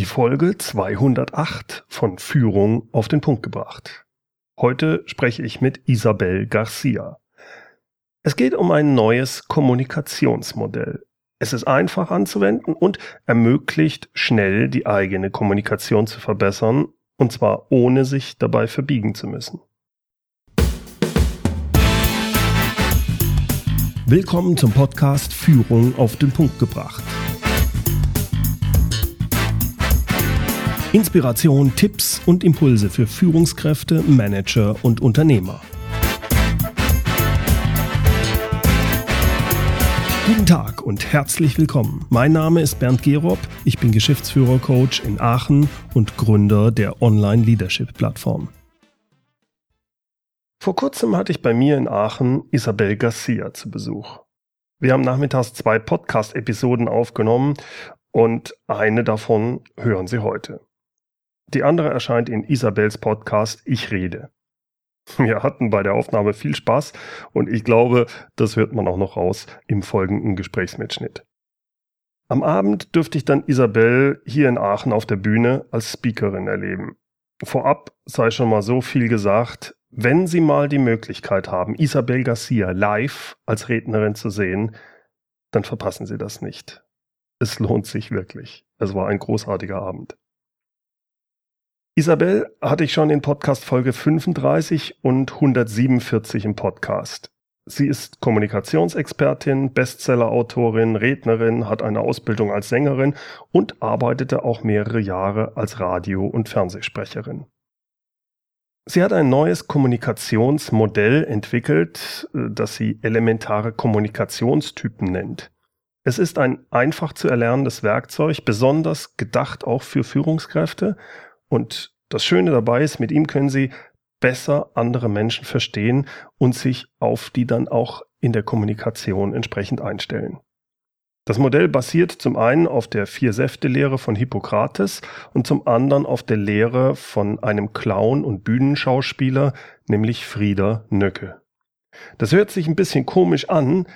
Die Folge 208 von Führung auf den Punkt gebracht. Heute spreche ich mit Isabel Garcia. Es geht um ein neues Kommunikationsmodell. Es ist einfach anzuwenden und ermöglicht schnell die eigene Kommunikation zu verbessern, und zwar ohne sich dabei verbiegen zu müssen. Willkommen zum Podcast Führung auf den Punkt gebracht. Inspiration, Tipps und Impulse für Führungskräfte, Manager und Unternehmer. Guten Tag und herzlich willkommen. Mein Name ist Bernd Gerob, ich bin Geschäftsführer-Coach in Aachen und Gründer der Online-Leadership-Plattform. Vor kurzem hatte ich bei mir in Aachen Isabel Garcia zu Besuch. Wir haben nachmittags zwei Podcast-Episoden aufgenommen und eine davon hören Sie heute. Die andere erscheint in Isabels Podcast Ich rede. Wir hatten bei der Aufnahme viel Spaß und ich glaube, das hört man auch noch raus im folgenden Gesprächsmitschnitt. Am Abend dürfte ich dann Isabel hier in Aachen auf der Bühne als Speakerin erleben. Vorab sei schon mal so viel gesagt, wenn Sie mal die Möglichkeit haben, Isabel Garcia live als Rednerin zu sehen, dann verpassen Sie das nicht. Es lohnt sich wirklich. Es war ein großartiger Abend. Isabel hatte ich schon in Podcast Folge 35 und 147 im Podcast. Sie ist Kommunikationsexpertin, Bestsellerautorin, Rednerin, hat eine Ausbildung als Sängerin und arbeitete auch mehrere Jahre als Radio- und Fernsehsprecherin. Sie hat ein neues Kommunikationsmodell entwickelt, äh, das sie elementare Kommunikationstypen nennt. Es ist ein einfach zu erlernendes Werkzeug, besonders gedacht auch für Führungskräfte und das Schöne dabei ist, mit ihm können Sie besser andere Menschen verstehen und sich auf die dann auch in der Kommunikation entsprechend einstellen. Das Modell basiert zum einen auf der Vier-Säfte-Lehre von Hippokrates und zum anderen auf der Lehre von einem Clown und Bühnenschauspieler, nämlich Frieder Nöcke. Das hört sich ein bisschen komisch an,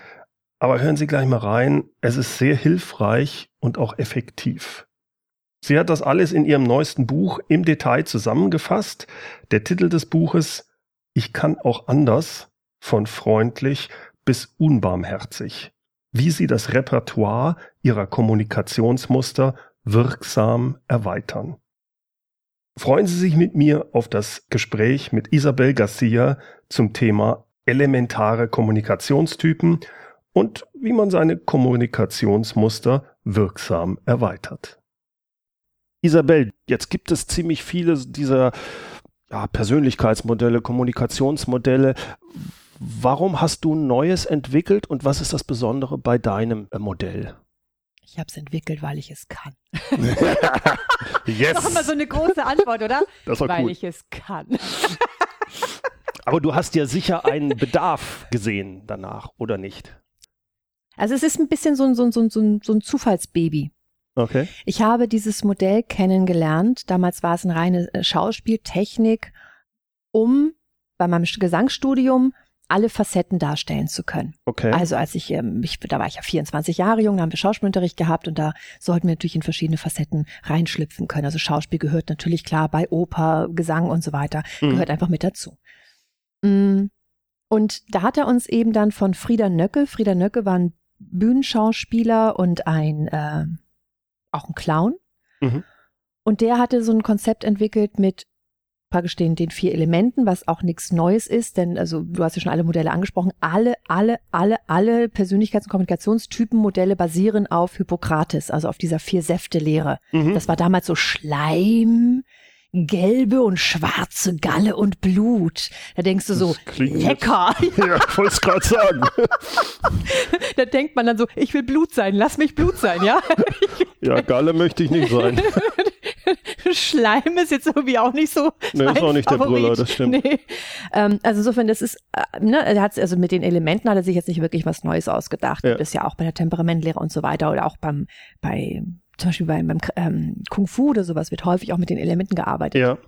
aber hören Sie gleich mal rein, es ist sehr hilfreich und auch effektiv. Sie hat das alles in ihrem neuesten Buch im Detail zusammengefasst. Der Titel des Buches Ich kann auch anders von freundlich bis unbarmherzig. Wie sie das Repertoire ihrer Kommunikationsmuster wirksam erweitern. Freuen Sie sich mit mir auf das Gespräch mit Isabel Garcia zum Thema elementare Kommunikationstypen und wie man seine Kommunikationsmuster wirksam erweitert. Isabel, jetzt gibt es ziemlich viele dieser ja, Persönlichkeitsmodelle, Kommunikationsmodelle. Warum hast du ein neues entwickelt und was ist das Besondere bei deinem äh, Modell? Ich habe es entwickelt, weil ich es kann. yes. Das ist immer so eine große Antwort, oder? Das war weil cool. ich es kann. Aber du hast ja sicher einen Bedarf gesehen danach, oder nicht? Also es ist ein bisschen so ein, so ein, so ein, so ein, so ein Zufallsbaby. Okay. Ich habe dieses Modell kennengelernt. Damals war es eine reine äh, Schauspieltechnik, um bei meinem Gesangsstudium alle Facetten darstellen zu können. Okay. Also als ich, ähm, ich, da war ich ja 24 Jahre jung, da haben wir Schauspielunterricht gehabt und da sollten wir natürlich in verschiedene Facetten reinschlüpfen können. Also Schauspiel gehört natürlich klar bei Oper, Gesang und so weiter, Mhm. gehört einfach mit dazu. Mm. Und da hat er uns eben dann von Frieder Nöcke, Frieder Nöcke war ein Bühnenschauspieler und ein, äh, auch ein Clown. Mhm. Und der hatte so ein Konzept entwickelt mit praktisch den, den vier Elementen, was auch nichts Neues ist, denn also du hast ja schon alle Modelle angesprochen, alle, alle, alle, alle Persönlichkeits- und Kommunikationstypen-Modelle basieren auf Hippokrates, also auf dieser Vier-Säfte-Lehre. Mhm. Das war damals so Schleim, gelbe und schwarze Galle und Blut. Da denkst du so, jetzt- lecker. Ja, ich wollte es gerade sagen. da denkt man dann so, ich will Blut sein, lass mich Blut sein, ja? Ja, Galle möchte ich nicht sein. Schleim ist jetzt irgendwie auch nicht so. Nee, ist auch nicht der Favorit. Brüller, das stimmt. Nee. Ähm, also insofern, das ist, äh, ne, er hat also mit den Elementen hat er sich jetzt nicht wirklich was Neues ausgedacht. Ja. Gibt es ja auch bei der Temperamentlehre und so weiter oder auch beim, bei, zum Beispiel beim, beim ähm, Kung Fu oder sowas wird häufig auch mit den Elementen gearbeitet. Ja,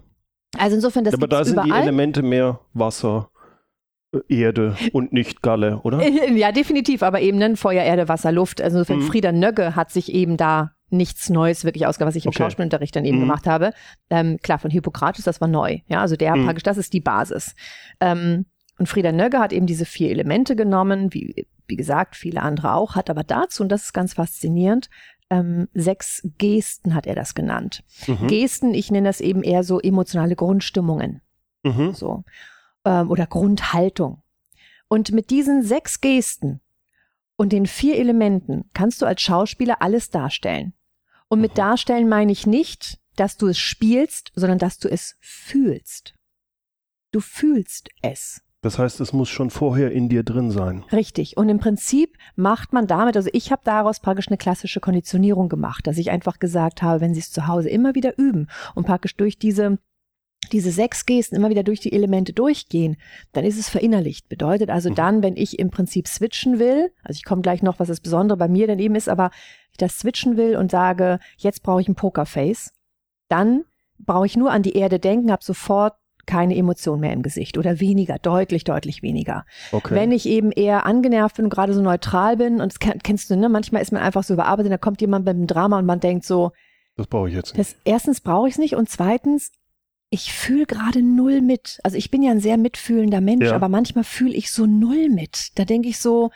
Also insofern, das aber da sind die überall. Elemente mehr Wasser, äh, Erde und nicht Galle, oder? Ja, definitiv, aber eben dann Feuer, Erde, Wasser, Luft. Also insofern Mhm. Frieder Nögge hat sich eben da nichts Neues wirklich ausgegangen, was ich im Okay. Schauspielunterricht dann eben Mhm. gemacht habe. Ähm, klar, von Hippokrates, das war neu. Ja, also der Mhm. praktisch, das ist die Basis. Ähm, und Frieda Nögge hat eben diese vier Elemente genommen, wie, wie gesagt, viele andere auch, hat aber dazu, und das ist ganz faszinierend, ähm, sechs Gesten hat er das genannt. Mhm. Gesten, ich nenne das eben eher so emotionale Grundstimmungen Mhm. so ähm, oder Grundhaltung. Und mit diesen sechs Gesten und den vier Elementen kannst du als Schauspieler alles darstellen. Und mit darstellen meine ich nicht, dass du es spielst, sondern dass du es fühlst. Du fühlst es. Das heißt, es muss schon vorher in dir drin sein. Richtig. Und im Prinzip macht man damit, also ich habe daraus praktisch eine klassische Konditionierung gemacht, dass ich einfach gesagt habe, wenn sie es zu Hause immer wieder üben und praktisch durch diese diese sechs Gesten immer wieder durch die Elemente durchgehen, dann ist es verinnerlicht. Bedeutet also Mhm. dann, wenn ich im Prinzip switchen will, also ich komme gleich noch, was das Besondere bei mir dann eben ist, aber ich das switchen will und sage, jetzt brauche ich ein Pokerface, dann brauche ich nur an die Erde denken, habe sofort keine Emotion mehr im Gesicht oder weniger, deutlich, deutlich weniger. Okay. Wenn ich eben eher angenervt bin und gerade so neutral bin, und das kenn- kennst du, ne? Manchmal ist man einfach so überarbeitet, da kommt jemand mit einem Drama und man denkt so, das brauche ich jetzt nicht. das, erstens brauche ich es nicht und zweitens, ich fühle gerade null mit. Also ich bin ja ein sehr mitfühlender Mensch, Ja. aber manchmal fühle ich so null mit. Da denke ich so,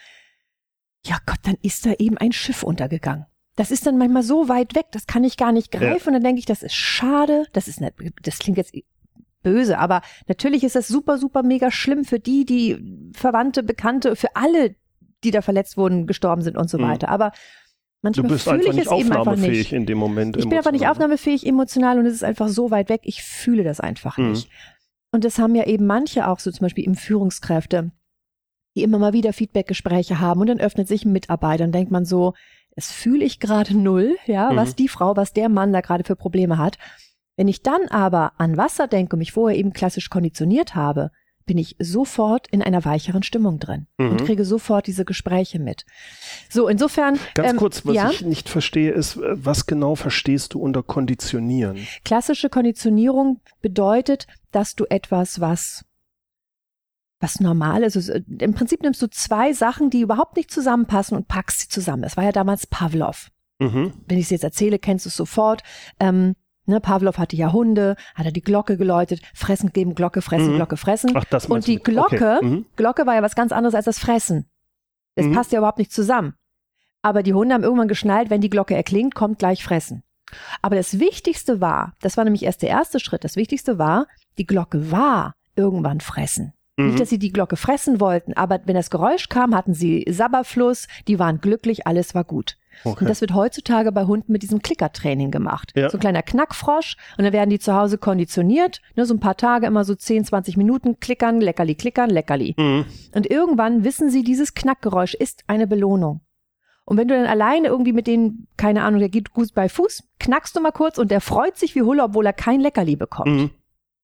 ja Gott, dann ist da eben ein Schiff untergegangen. Das ist dann manchmal so weit weg, das kann ich gar nicht greifen. Und dann denke ich, das ist schade. Das ist nicht, das klingt jetzt böse, aber natürlich ist das super, super mega schlimm für die, die Verwandte, Bekannte, für alle, die da verletzt wurden, gestorben sind und so Mhm. weiter. Aber Du manchmal bist fühle einfach ich nicht aufnahmefähig nicht. in dem Moment. Ich bin einfach nicht aufnahmefähig emotional und es ist einfach so weit weg. Ich fühle das einfach Mhm. nicht. Und das haben ja eben manche auch so zum Beispiel eben Führungskräfte, die immer mal wieder Feedbackgespräche haben und dann öffnet sich ein Mitarbeiter und denkt man so, es fühle ich gerade null, ja, Mhm. was die Frau, was der Mann da gerade für Probleme hat. Wenn ich dann aber an Wasser denke und mich vorher eben klassisch konditioniert habe, bin ich sofort in einer weicheren Stimmung drin Mhm. und kriege sofort diese Gespräche mit. So, insofern. Ganz ähm, kurz, was ja? ich nicht verstehe, ist, äh, was genau verstehst du unter Konditionieren? Klassische Konditionierung bedeutet, dass du etwas, was was normal ist. Also, Im Prinzip nimmst du zwei Sachen, die überhaupt nicht zusammenpassen und packst sie zusammen. Das war ja damals Pavlov. Mhm. Wenn ich es jetzt erzähle, kennst du es sofort. Ähm, ne, Pavlov hatte ja Hunde, hat er die Glocke geläutet, fressen geben, Glocke, fressen, Mhm. Glocke, fressen. Ach, das Und die du. Glocke, Okay. Mhm. Glocke war ja was ganz anderes als das Fressen. Das Mhm. passt ja überhaupt nicht zusammen. Aber die Hunde haben irgendwann geschnallt, wenn die Glocke erklingt, kommt gleich Fressen. Aber das Wichtigste war, das war nämlich erst der erste Schritt, das Wichtigste war, die Glocke war irgendwann Fressen. Mhm. Nicht, dass sie die Glocke fressen wollten, aber wenn das Geräusch kam, hatten sie Sabberfluss, die waren glücklich, alles war gut. Okay. Und das wird heutzutage bei Hunden mit diesem Klickertraining gemacht. Ja. So ein kleiner Knackfrosch und dann werden die zu Hause konditioniert, ne, so ein paar Tage immer so 10, 20 Minuten klickern, leckerli, klickern, leckerli. Mhm. Und irgendwann wissen sie, dieses Knackgeräusch ist eine Belohnung. Und wenn du dann alleine irgendwie mit denen, keine Ahnung, der geht gut bei Fuß, knackst du mal kurz und der freut sich wie Hulle, obwohl er kein Leckerli bekommt. Mhm.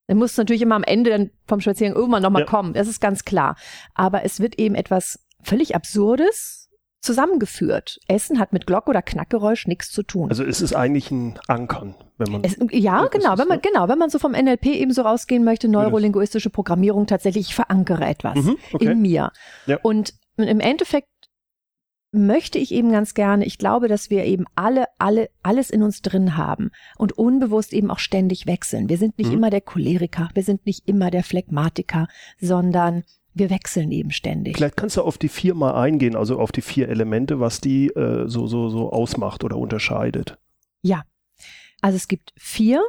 Dann muss natürlich immer am Ende dann vom Spaziergang irgendwann nochmal Ja. kommen. Das ist ganz klar. Aber es wird eben etwas völlig Absurdes zusammengeführt. Essen hat mit Glock- oder Knackgeräusch nichts zu tun. Also es ist eigentlich ein Ankern, wenn man. Es, ja, genau, ist wenn man, so. genau, wenn man so vom NLP eben so rausgehen möchte, neurolinguistische Programmierung tatsächlich, ich verankere etwas Mhm, okay. in mir. Ja. Und im Endeffekt möchte ich eben ganz gerne, ich glaube, dass wir eben alle, alle, alles in uns drin haben und unbewusst eben auch ständig wechseln. Wir sind nicht Mhm. immer der Choleriker, wir sind nicht immer der Phlegmatiker, sondern wir wechseln eben ständig. Vielleicht kannst du auf die vier mal eingehen, also auf die vier Elemente, was die äh, so, so, so ausmacht oder unterscheidet. Ja. Also es gibt vier.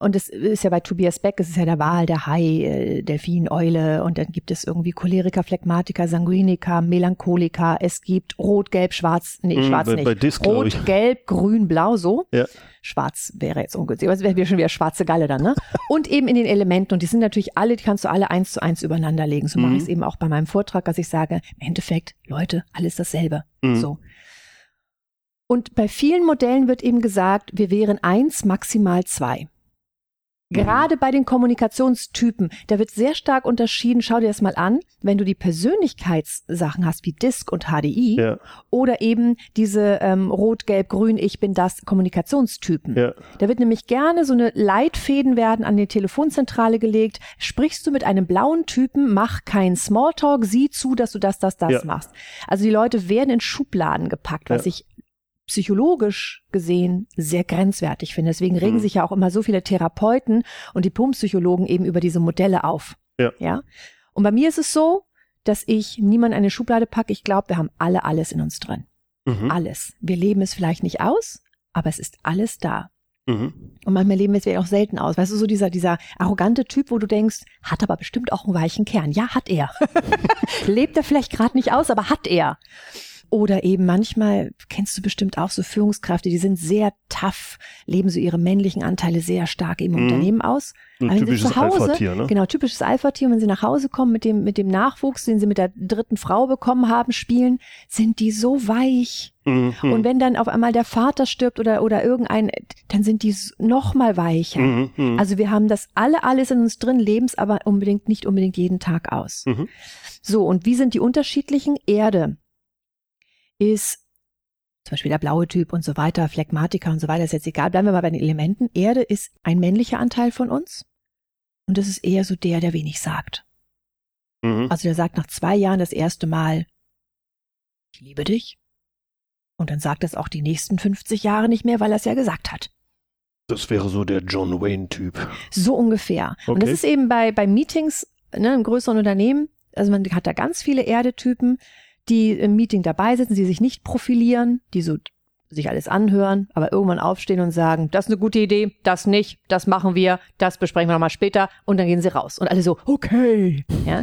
Und es ist ja bei Tobias Beck, es ist ja der Wal, der Hai, äh, Delfin, Eule und dann gibt es irgendwie Choleriker, Phlegmatiker, Sanguiniker, Melancholiker, es gibt Rot, Gelb, Schwarz, nee, Mhm, Schwarz bei- nicht. bei Disc, Rot. Gelb, Grün, Blau, so. Ja. Schwarz wäre jetzt ungünstig, aber es wäre schon wieder schwarze Galle dann, ne? Und eben in den Elementen und die sind natürlich alle, die kannst du alle eins zu eins übereinander legen. So mache Mhm. ich es eben auch bei meinem Vortrag, dass ich sage, im Endeffekt, Leute, alles dasselbe. Mhm. So. Und bei vielen Modellen wird eben gesagt, wir wären eins, maximal zwei. Mhm. Gerade bei den Kommunikationstypen, da wird sehr stark unterschieden, schau dir das mal an, wenn du die Persönlichkeitssachen hast wie DISC und HDI Ja, oder eben diese ähm, Rot, Gelb, Grün, ich bin das Kommunikationstypen. ja. Da wird nämlich gerne so eine Leitfäden werden an die Telefonzentrale gelegt. Sprichst du mit einem blauen Typen, mach keinen Smalltalk, sieh zu, dass du das, das, das Ja. machst. Also die Leute werden in Schubladen gepackt, was ich psychologisch gesehen sehr grenzwertig finde. Deswegen regen mhm. sich ja auch immer so viele Therapeuten und Diplompsychologen eben über diese Modelle auf. Ja. ja. Und bei mir ist es so, dass ich niemand eine Schublade packe. Ich glaube, wir haben alle alles in uns drin. Mhm. Alles. Wir leben es vielleicht nicht aus, aber es ist alles da. Mhm. Und manchmal leben wir es ja auch selten aus. Weißt du, so dieser, dieser arrogante Typ, wo du denkst, hat aber bestimmt auch einen weichen Kern. Ja, hat er. Lebt er vielleicht gerade nicht aus, aber hat er. Oder eben manchmal, kennst du bestimmt auch so Führungskräfte, die sind sehr tough, leben so ihre männlichen Anteile sehr stark im mhm. Unternehmen aus. Ein Aber typisches Alpha-Tier, ne? Genau, typisches Alpha-Tier. Wenn sie nach Hause kommen mit dem, mit dem Nachwuchs, den sie mit der dritten Frau bekommen haben, spielen, sind die so weich. Mhm. Und wenn dann auf einmal der Vater stirbt oder, oder irgendein, dann sind die noch mal weicher. Mhm. mhm. Also wir haben das alle alles in uns drin, leben es aber unbedingt, nicht unbedingt jeden Tag aus. Mhm. So, und wie sind die unterschiedlichen? Erde ist zum Beispiel der blaue Typ und so weiter, Phlegmatiker und so weiter, ist jetzt egal. Bleiben wir mal bei den Elementen. Erde ist ein männlicher Anteil von uns. Und das ist eher so der, der wenig sagt. Mhm. Also der sagt nach zwei Jahren das erste Mal, ich liebe dich. Und dann sagt es auch die nächsten 50 Jahre nicht mehr, weil er es ja gesagt hat. Das wäre so der John Wayne-Typ. So ungefähr. Okay. Und das ist eben bei, bei Meetings ne, im größeren Unternehmen, also man hat da ganz viele Erdetypen, die im Meeting dabei sitzen, die sich nicht profilieren, die so sich alles anhören, aber irgendwann aufstehen und sagen, das ist eine gute Idee, das nicht, das machen wir, das besprechen wir nochmal später und dann gehen sie raus. Und alle so, okay. Ja,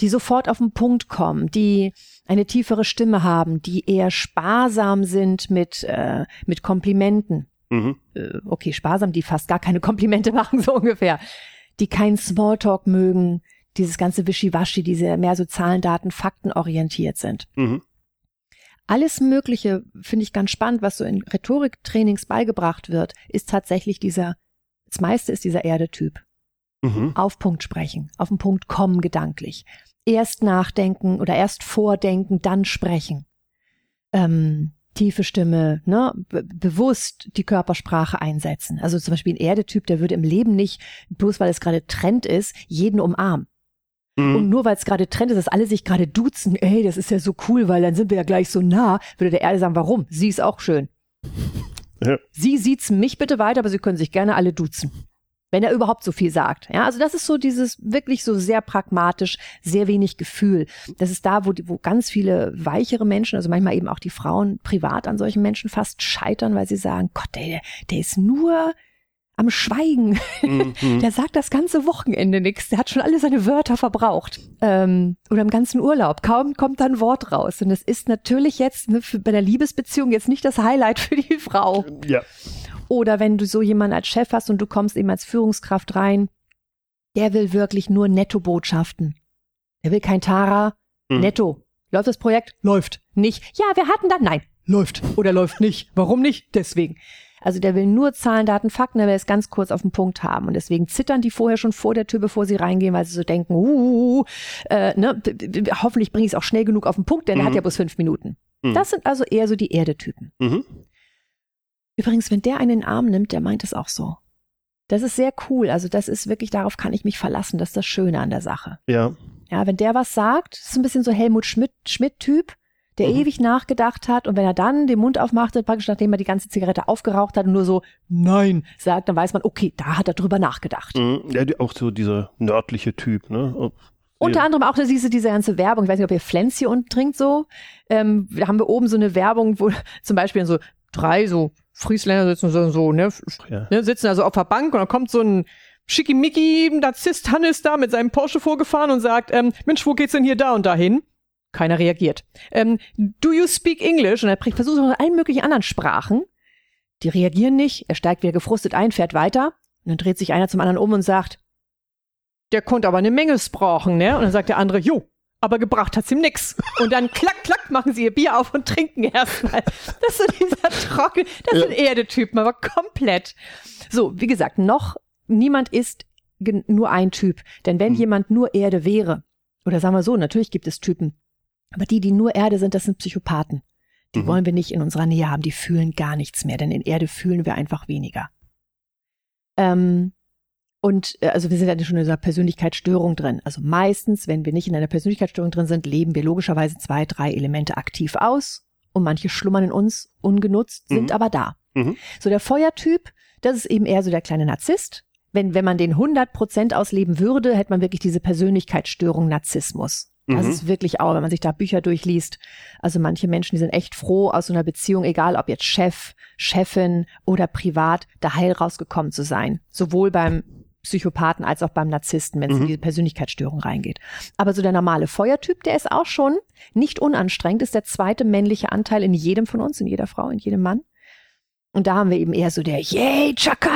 die sofort auf den Punkt kommen, die eine tiefere Stimme haben, die eher sparsam sind mit, äh, mit Komplimenten. Mhm. Äh, okay, sparsam, die fast gar keine Komplimente machen, so ungefähr. Die keinen Smalltalk mögen, dieses ganze Wischiwaschi, diese mehr so Zahlen, Daten, Fakten orientiert sind. Mhm. Alles Mögliche finde ich ganz spannend, was so in Rhetoriktrainings beigebracht wird, ist tatsächlich dieser, das meiste ist dieser Erdetyp. Mhm. Auf Punkt sprechen, auf den Punkt kommen gedanklich. Erst nachdenken oder erst vordenken, dann sprechen. Ähm, tiefe Stimme, ne, be bewusst die Körpersprache einsetzen. Also zum Beispiel ein Erdetyp, der würde im Leben nicht, bloß weil es gerade Trend ist, jeden umarmen. Mhm. Und nur weil es gerade Trend ist, dass alle sich gerade duzen, ey, das ist ja so cool, weil dann sind wir ja gleich so nah, würde der Erde sagen, warum? Sie ist auch schön. Ja. Sie sieht's mich bitte weiter, aber Sie können sich gerne alle duzen. Wenn er überhaupt so viel sagt. Ja, also das ist so dieses wirklich so sehr pragmatisch, sehr wenig Gefühl. Das ist da, wo, die, wo ganz viele weichere Menschen, also manchmal eben auch die Frauen privat an solchen Menschen fast scheitern, weil sie sagen, Gott, der, der ist nur am Schweigen. Mhm. Der sagt das ganze Wochenende nichts. Der hat schon alle seine Wörter verbraucht. Ähm, oder im ganzen Urlaub. Kaum kommt da ein Wort raus. Und das ist natürlich jetzt ne, für, bei der Liebesbeziehung jetzt nicht das Highlight für die Frau. Ja. Oder wenn du so jemanden als Chef hast und du kommst eben als Führungskraft rein, der will wirklich nur Netto-Botschaften. Der will kein Tara. Mhm. Netto. Läuft das Projekt? Läuft. Nicht. Ja, wir hatten dann. Nein. Läuft. Oder läuft nicht. Warum nicht? Deswegen. Also der will nur Zahlen, Daten, Fakten, der will es ganz kurz auf den Punkt haben. Und deswegen zittern die vorher schon vor der Tür, bevor sie reingehen, weil sie so denken, uh, äh, ne, hoffentlich bringe ich es auch schnell genug auf den Punkt, denn mhm. er hat ja bloß fünf Minuten. Mhm. Das sind also eher so die Erdetypen. Mhm. Übrigens, wenn der einen in den Arm nimmt, der meint es auch so. Das ist sehr cool. Also das ist wirklich, darauf kann ich mich verlassen. Das ist das Schöne an der Sache. Ja. Ja, wenn der was sagt, ist ein bisschen so Helmut Schmidt-Typ der mhm. ewig nachgedacht hat und wenn er dann den Mund aufmachte, praktisch nachdem er die ganze Zigarette aufgeraucht hat und nur so Nein sagt, dann weiß man, okay, da hat er drüber nachgedacht. Mhm. Ja, auch so dieser nördliche Typ, ne? Unter anderem auch diese, diese ganze Werbung. Ich weiß nicht, ob ihr Flens hier unten trinkt so. Ähm, da haben wir oben so eine Werbung, wo zum Beispiel so drei so Friesländer sitzen so, so ne, ja. ne, sitzen also auf der Bank und dann kommt so ein Schickimicki Narzisst Hannes da mit seinem Porsche vorgefahren und sagt, ähm, Mensch, wo geht's denn hier da und dahin? Keiner reagiert. Ähm, do you speak English? Und er versucht es mit allen möglichen anderen Sprachen. Die reagieren nicht. Er steigt wieder gefrustet ein, fährt weiter. Und dann dreht sich einer zum anderen um und sagt, der konnte aber eine Menge sprachen, ne? Und dann sagt der andere, jo, aber gebracht hat's ihm nix. Und dann klack, klack machen sie ihr Bier auf und trinken erstmal. Das ist dieser trocken, das ja. sind Erdetypen, aber komplett. So, wie gesagt, noch niemand ist nur ein Typ. Denn wenn hm. jemand nur Erde wäre, oder sagen wir so, natürlich gibt es Typen, aber die, die nur Erde sind, das sind Psychopathen. Die mhm. wollen wir nicht in unserer Nähe haben. Die fühlen gar nichts mehr, denn in Erde fühlen wir einfach weniger. Ähm, und äh, also wir sind ja schon in dieser Persönlichkeitsstörung drin. Also meistens, wenn wir nicht in einer Persönlichkeitsstörung drin sind, leben wir logischerweise zwei, drei Elemente aktiv aus und manche schlummern in uns ungenutzt, sind Mhm. aber da. Mhm. So der Feuertyp, das ist eben eher so der kleine Narzisst. Wenn, wenn man den 100 Prozent ausleben würde, hätte man wirklich diese Persönlichkeitsstörung Narzissmus. Das Mhm. ist wirklich auch, wenn man sich da Bücher durchliest. Also manche Menschen, die sind echt froh, aus so einer Beziehung, egal ob jetzt Chef, Chefin oder privat, da heil rausgekommen zu sein. Sowohl beim Psychopathen als auch beim Narzissten, wenn es in Mhm. diese Persönlichkeitsstörung reingeht. Aber so der normale Feuertyp, der ist auch schon nicht unanstrengend, ist der zweite männliche Anteil in jedem von uns, in jeder Frau, in jedem Mann. Und da haben wir eben eher so der, yay, Chaka,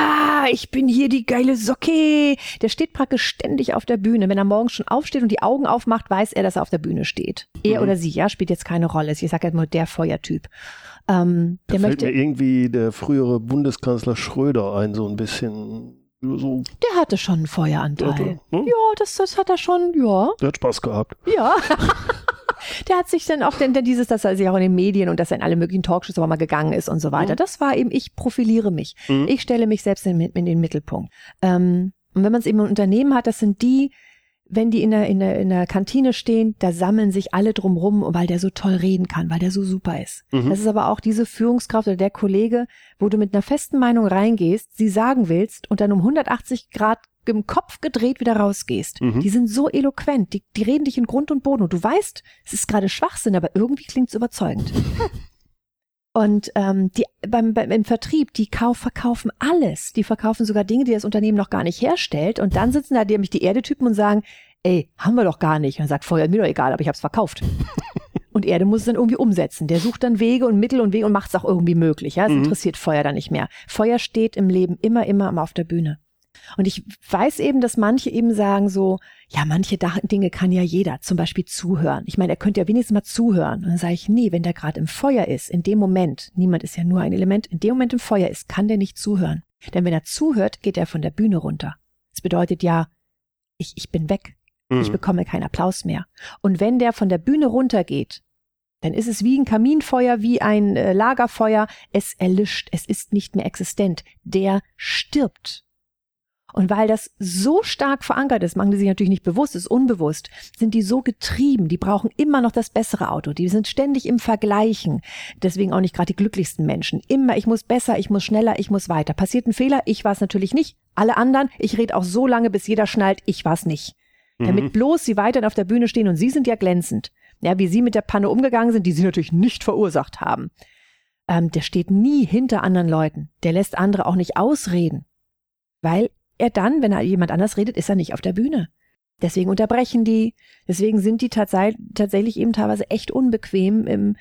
ich bin hier die geile Socke. Der steht praktisch ständig auf der Bühne. Wenn er morgens schon aufsteht und die Augen aufmacht, weiß er, dass er auf der Bühne steht. Er Mhm. oder sie, ja, spielt jetzt keine Rolle. Ich sage jetzt mal der Feuertyp. Ähm, Da der fällt möchte, mir irgendwie der frühere Bundeskanzler Schröder ein, so ein bisschen so. der hatte schon einen Feueranteil. Der, ne? Ja, das, das hat er schon, ja. der hat Spaß gehabt. Ja. Der hat sich dann auch denn, denn dieses, dass er sich auch in den Medien und dass er in alle möglichen Talkshows aber mal gegangen ist und so weiter. Mhm. Das war eben, ich profiliere mich. Mhm. Ich stelle mich selbst in, in den Mittelpunkt. Ähm, und wenn man es eben im Unternehmen hat, das sind die, wenn die in der, in der, in der Kantine stehen, da sammeln sich alle drumrum, weil der so toll reden kann, weil der so super ist. Mhm. Das ist aber auch diese Führungskraft oder der Kollege, wo du mit einer festen Meinung reingehst, sie sagen willst und dann um 180 Grad im Kopf gedreht wieder rausgehst. Mhm. Die sind so eloquent, die, die reden dich in Grund und Boden und du weißt, es ist gerade Schwachsinn, aber irgendwie klingt es überzeugend. Und ähm, die beim, beim im Vertrieb, die kauf, verkaufen alles. Die verkaufen sogar Dinge, die das Unternehmen noch gar nicht herstellt. Und dann sitzen da nämlich die Erdetypen und sagen, ey, haben wir doch gar nicht. Und sagt, Feuer, mir doch egal, aber ich hab's verkauft. und Erde muss es dann irgendwie umsetzen. Der sucht dann Wege und Mittel und Wege und macht es auch irgendwie möglich. Ja, es Mhm. interessiert Feuer dann nicht mehr. Feuer steht im Leben immer, immer auf der Bühne. Und ich weiß eben, dass manche eben sagen so, ja, manche Dinge kann ja jeder, zum Beispiel zuhören. Ich meine, er könnte ja wenigstens mal zuhören. Und dann sage ich, nee, wenn der gerade im Feuer ist, in dem Moment, niemand ist ja nur ein Element, in dem Moment im Feuer ist, kann der nicht zuhören. Denn wenn er zuhört, geht er von der Bühne runter. Das bedeutet ja, ich, ich bin weg. Ich Mhm. bekomme keinen Applaus mehr. Und wenn der von der Bühne runtergeht, dann ist es wie ein Kaminfeuer, wie ein äh, Lagerfeuer. Es erlischt, es ist nicht mehr existent. Der stirbt. Und weil das so stark verankert ist, machen die sich natürlich nicht bewusst, ist unbewusst, sind die so getrieben, die brauchen immer noch das bessere Auto, die sind ständig im Vergleichen. Deswegen auch nicht gerade die glücklichsten Menschen. Immer, ich muss besser, ich muss schneller, ich muss weiter. Passiert ein Fehler, ich war es natürlich nicht. Alle anderen, ich rede auch so lange, bis jeder schnallt, ich war es nicht. Damit Mhm. bloß sie weiterhin auf der Bühne stehen und sie sind ja glänzend. Ja, wie sie mit der Panne umgegangen sind, die sie natürlich nicht verursacht haben. Ähm, der steht nie hinter anderen Leuten. Der lässt andere auch nicht ausreden. Weil er dann, wenn er jemand anders redet, ist er nicht auf der Bühne. Deswegen unterbrechen die. Deswegen sind die tatsächlich eben teilweise echt unbequem. Im,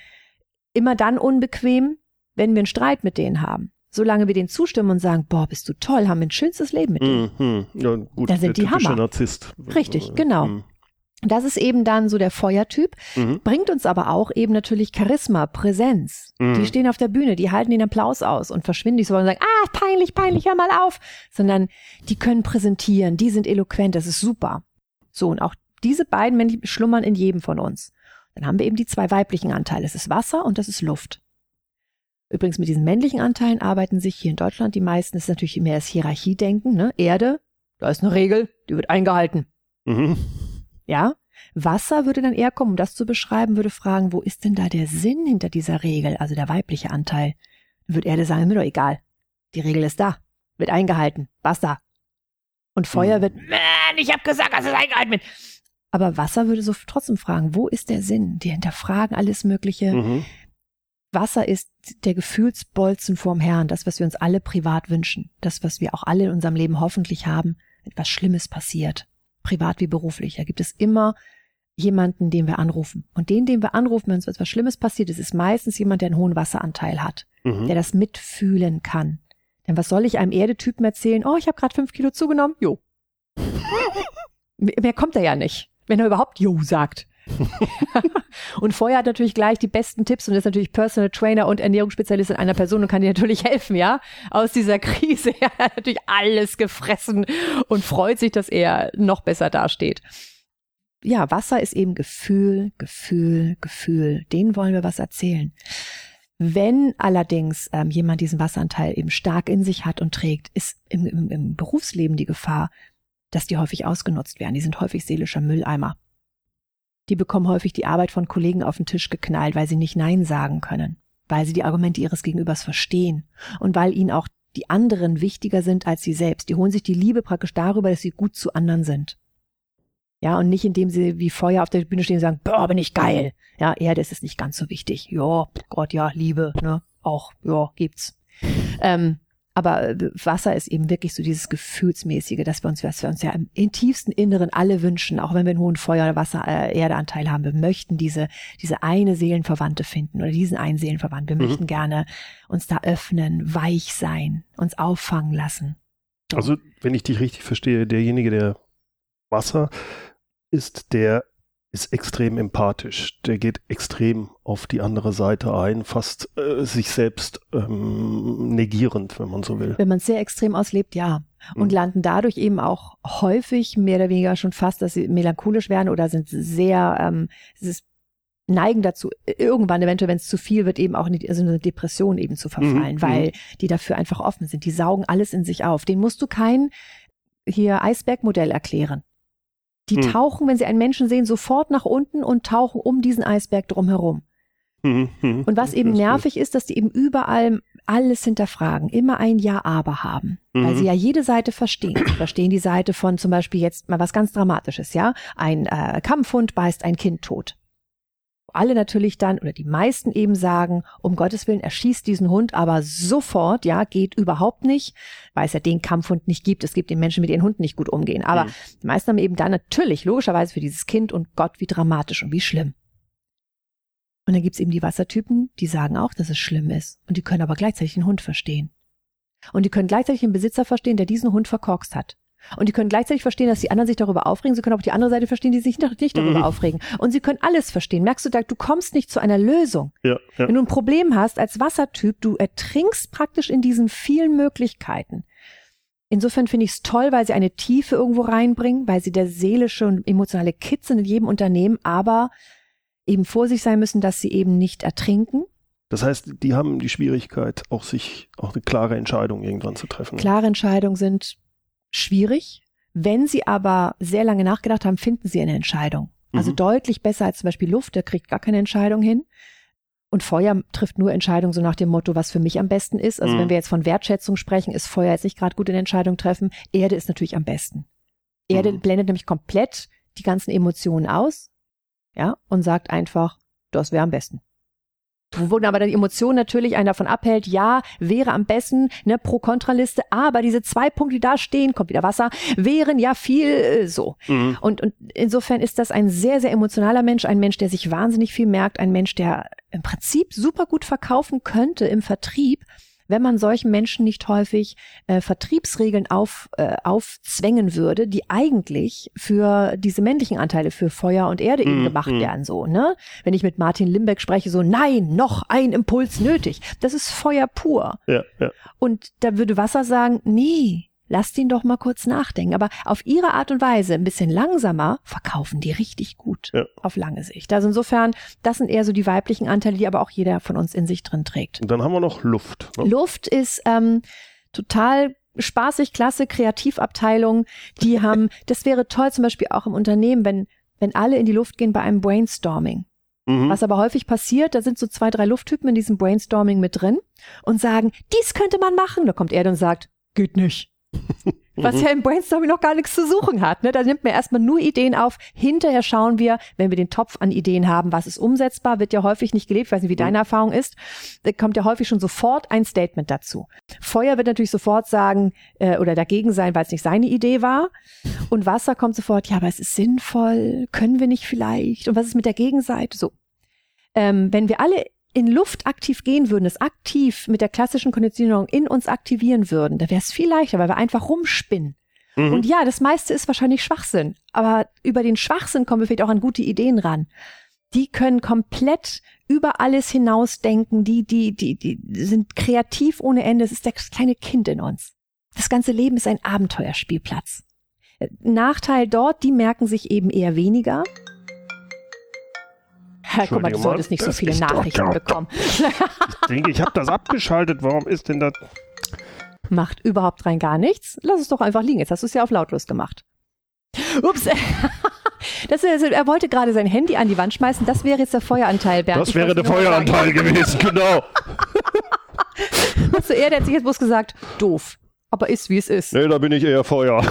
immer dann unbequem, wenn wir einen Streit mit denen haben. Solange wir denen zustimmen und sagen, boah, bist du toll, haben wir ein schönstes Leben mit denen. Mhm. Ja, gut, Da sind die Hammer. Narzisst. Richtig, genau. Mhm. Das ist eben dann so der Feuertyp, Mhm. bringt uns aber auch eben natürlich Charisma, Präsenz. Mhm. Die stehen auf der Bühne, die halten den Applaus aus und verschwinden nicht so und sagen, ah, peinlich, peinlich, hör mal auf. Sondern die können präsentieren, die sind eloquent, das ist super. So, und auch diese beiden Männchen schlummern in jedem von uns. Dann haben wir eben die zwei weiblichen Anteile. Es ist Wasser und das ist Luft. Übrigens mit diesen männlichen Anteilen arbeiten sich hier in Deutschland die meisten, das ist natürlich mehr das Hierarchiedenken, ne? Erde, da ist eine Regel, die wird eingehalten. Mhm. Ja, Wasser würde dann eher kommen, um das zu beschreiben, würde fragen, wo ist denn da der Sinn hinter dieser Regel, also der weibliche Anteil? Dann würde Erde sagen, mir doch egal. Die Regel ist da, wird eingehalten, basta. Und Feuer Mhm. wird, man, ich hab gesagt, dass es eingehalten wird. Aber Wasser würde so trotzdem fragen, wo ist der Sinn? Die hinterfragen alles Mögliche. Mhm. Wasser ist der Gefühlsbolzen vorm Herrn, das, was wir uns alle privat wünschen, das, was wir auch alle in unserem Leben hoffentlich haben, etwas Schlimmes passiert, privat wie beruflich. Da gibt es immer jemanden, den wir anrufen. Und den, den wir anrufen, wenn uns etwas Schlimmes passiert ist, ist meistens jemand, der einen hohen Wasseranteil hat, Mhm. der das mitfühlen kann. Denn was soll ich einem Erdetypen erzählen? Oh, ich habe gerade fünf Kilo zugenommen. Jo. Mehr mehr kommt er ja nicht, wenn er überhaupt Jo sagt. und Feuer hat natürlich gleich die besten Tipps und ist natürlich Personal Trainer und Ernährungsspezialist in einer Person und kann dir natürlich helfen, ja, aus dieser Krise. Er hat natürlich alles gefressen und freut sich, dass er noch besser dasteht. Ja, Wasser ist eben Gefühl, Gefühl, Gefühl. Denen wollen wir was erzählen. Wenn allerdings ähm, jemand diesen Wasseranteil eben stark in sich hat und trägt, ist im, im, im Berufsleben die Gefahr, dass die häufig ausgenutzt werden. Die sind häufig seelischer Mülleimer. Die bekommen häufig die Arbeit von Kollegen auf den Tisch geknallt, weil sie nicht Nein sagen können, weil sie die Argumente ihres Gegenübers verstehen und weil ihnen auch die anderen wichtiger sind als sie selbst. Die holen sich die Liebe praktisch darüber, dass sie gut zu anderen sind. Ja, und nicht indem sie wie Feuer auf der Bühne stehen und sagen, boah, bin ich geil. Ja, das ist nicht ganz so wichtig. Ja, Gott, ja, Liebe, ne, auch, ja, gibt's. Ähm, aber äh, Wasser ist eben wirklich so dieses Gefühlsmäßige, dass wir uns, was wir uns ja im, im tiefsten Inneren alle wünschen, auch wenn wir einen hohen Feuer-, Wasser-, äh, Erdeanteil haben. Wir möchten diese, diese eine Seelenverwandte finden oder diesen einen Seelenverwandten. Wir mhm. möchten gerne uns da öffnen, weich sein, uns auffangen lassen. So. Also, wenn ich dich richtig verstehe, derjenige, der Wasser ist, der ist extrem empathisch. Der geht extrem auf die andere Seite ein, fast äh, sich selbst ähm, negierend, wenn man so will. Wenn man es sehr extrem auslebt, ja. Und mhm. landen dadurch eben auch häufig mehr oder weniger schon fast, dass sie melancholisch werden oder sind sehr, ähm, neigen dazu, irgendwann eventuell, wenn es zu viel wird, eben auch in die, also eine Depression eben zu verfallen, mhm. weil mhm. die dafür einfach offen sind. Die saugen alles in sich auf. Den musst du kein hier Eisbergmodell erklären. Die hm. tauchen, wenn sie einen Menschen sehen, sofort nach unten und tauchen um diesen Eisberg drumherum. Hm, hm, und was eben nervig ist, dass die eben überall alles hinterfragen, immer ein Ja-Aber haben, weil sie mhm. ja jede Seite verstehen. Sie verstehen die Seite von zum Beispiel jetzt mal was ganz Dramatisches, ja? Ein äh, Kampfhund beißt ein Kind tot alle natürlich dann oder die meisten eben sagen, um Gottes Willen, erschießt diesen Hund aber sofort, ja, geht überhaupt nicht, weil es ja den Kampfhund nicht gibt. Es gibt den Menschen, mit ihren Hunden nicht gut umgehen. Aber mhm. die meisten haben eben dann natürlich logischerweise für dieses Kind und Gott, wie dramatisch und wie schlimm. Und dann gibt's eben die Wassertypen, die sagen auch, dass es schlimm ist. Und die können aber gleichzeitig den Hund verstehen. Und die können gleichzeitig den Besitzer verstehen, der diesen Hund verkorkst hat. Und die können gleichzeitig verstehen, dass die anderen sich darüber aufregen. Sie können auch die andere Seite verstehen, die sich nicht darüber mhm. aufregen. Und sie können alles verstehen. Merkst du, du kommst nicht zu einer Lösung. Ja, ja. Wenn du ein Problem hast als Wassertyp, du ertrinkst praktisch in diesen vielen Möglichkeiten. Insofern finde ich es toll, weil sie eine Tiefe irgendwo reinbringen, weil sie der seelische und emotionale Kitzel in jedem Unternehmen, aber eben vor sich sein müssen, dass sie eben nicht ertrinken. Das heißt, die haben die Schwierigkeit, auch sich auch eine klare Entscheidung irgendwann zu treffen. Klare Entscheidungen sind schwierig. Wenn Sie aber sehr lange nachgedacht haben, finden Sie eine Entscheidung. Also mhm. deutlich besser als zum Beispiel Luft, der kriegt gar keine Entscheidung hin. Und Feuer trifft nur Entscheidungen so nach dem Motto, was für mich am besten ist. Also mhm. wenn wir jetzt von Wertschätzung sprechen, ist Feuer jetzt nicht gerade gut in Entscheidungen treffen. Erde ist natürlich am besten. Erde mhm. blendet nämlich komplett die ganzen Emotionen aus, ja, und sagt einfach, das wäre am besten. Wo aber dann die Emotion natürlich einen davon abhält, ja, wäre am besten, ne, Pro-Kontra-Liste, aber diese zwei Punkte, die da stehen, kommt wieder Wasser, wären ja viel äh, so. Mhm. Und, und insofern ist das ein sehr, sehr emotionaler Mensch, ein Mensch, der sich wahnsinnig viel merkt, ein Mensch, der im Prinzip super gut verkaufen könnte im Vertrieb, wenn man solchen Menschen nicht häufig äh, Vertriebsregeln auf, äh, aufzwängen würde, die eigentlich für diese männlichen Anteile für Feuer und Erde eben mm, gemacht mm. werden, so, ne? Wenn ich mit Martin Limbeck spreche, so, nein, noch ein Impuls nötig. Das ist Feuer pur. Ja, ja. Und da würde Wasser sagen, nee, Lasst ihn doch mal kurz nachdenken. Aber auf ihre Art und Weise, ein bisschen langsamer, verkaufen die richtig gut ja. auf lange Sicht. Also insofern, das sind eher so die weiblichen Anteile, die aber auch jeder von uns in sich drin trägt. Und dann haben wir noch Luft. Ne? Luft ist ähm, total spaßig, klasse, Kreativabteilung. Die haben, das wäre toll zum Beispiel auch im Unternehmen, wenn, wenn alle in die Luft gehen bei einem Brainstorming. Mhm. Was aber häufig passiert, da sind so zwei, drei Lufttypen in diesem Brainstorming mit drin und sagen, dies könnte man machen. Da kommt er und sagt, geht nicht. Was ja im Brainstorming noch gar nichts zu suchen hat. Ne? Da nimmt man erstmal nur Ideen auf. Hinterher schauen wir, wenn wir den Topf an Ideen haben, was ist umsetzbar, wird ja häufig nicht gelebt. Ich weiß nicht, wie deine Erfahrung ist. Da kommt ja häufig schon sofort ein Statement dazu. Feuer wird natürlich sofort sagen äh, oder dagegen sein, weil es nicht seine Idee war. Und Wasser kommt sofort, ja, aber es ist sinnvoll, können wir nicht vielleicht? Und was ist mit der Gegenseite? So. Ähm, wenn wir alle in Luft aktiv gehen würden, es aktiv mit der klassischen Konditionierung in uns aktivieren würden, da wäre es viel leichter, weil wir einfach rumspinnen. Mhm. Und ja, das meiste ist wahrscheinlich Schwachsinn, aber über den Schwachsinn kommen wir vielleicht auch an gute Ideen ran. Die können komplett über alles hinausdenken, die, die, die, die sind kreativ ohne Ende. Es ist das kleine Kind in uns. Das ganze Leben ist ein Abenteuerspielplatz. Nachteil dort, die merken sich eben eher weniger. Herr, guck mal, du solltest nicht so viele Nachrichten bekommen. ich denke, ich habe das abgeschaltet. Warum ist denn das? Macht überhaupt rein gar nichts. Lass es doch einfach liegen. Jetzt hast du es ja auf lautlos gemacht. Ups. Das, ist- er wollte gerade sein Handy an die Wand schmeißen. Das wäre jetzt der Feueranteil, Bernd. Das Ich wäre der. Feueranteil gewesen, genau. Du, er der hat sich jetzt bloß gesagt, doof. Aber ist, wie es ist. Nee, da bin ich eher Feuer.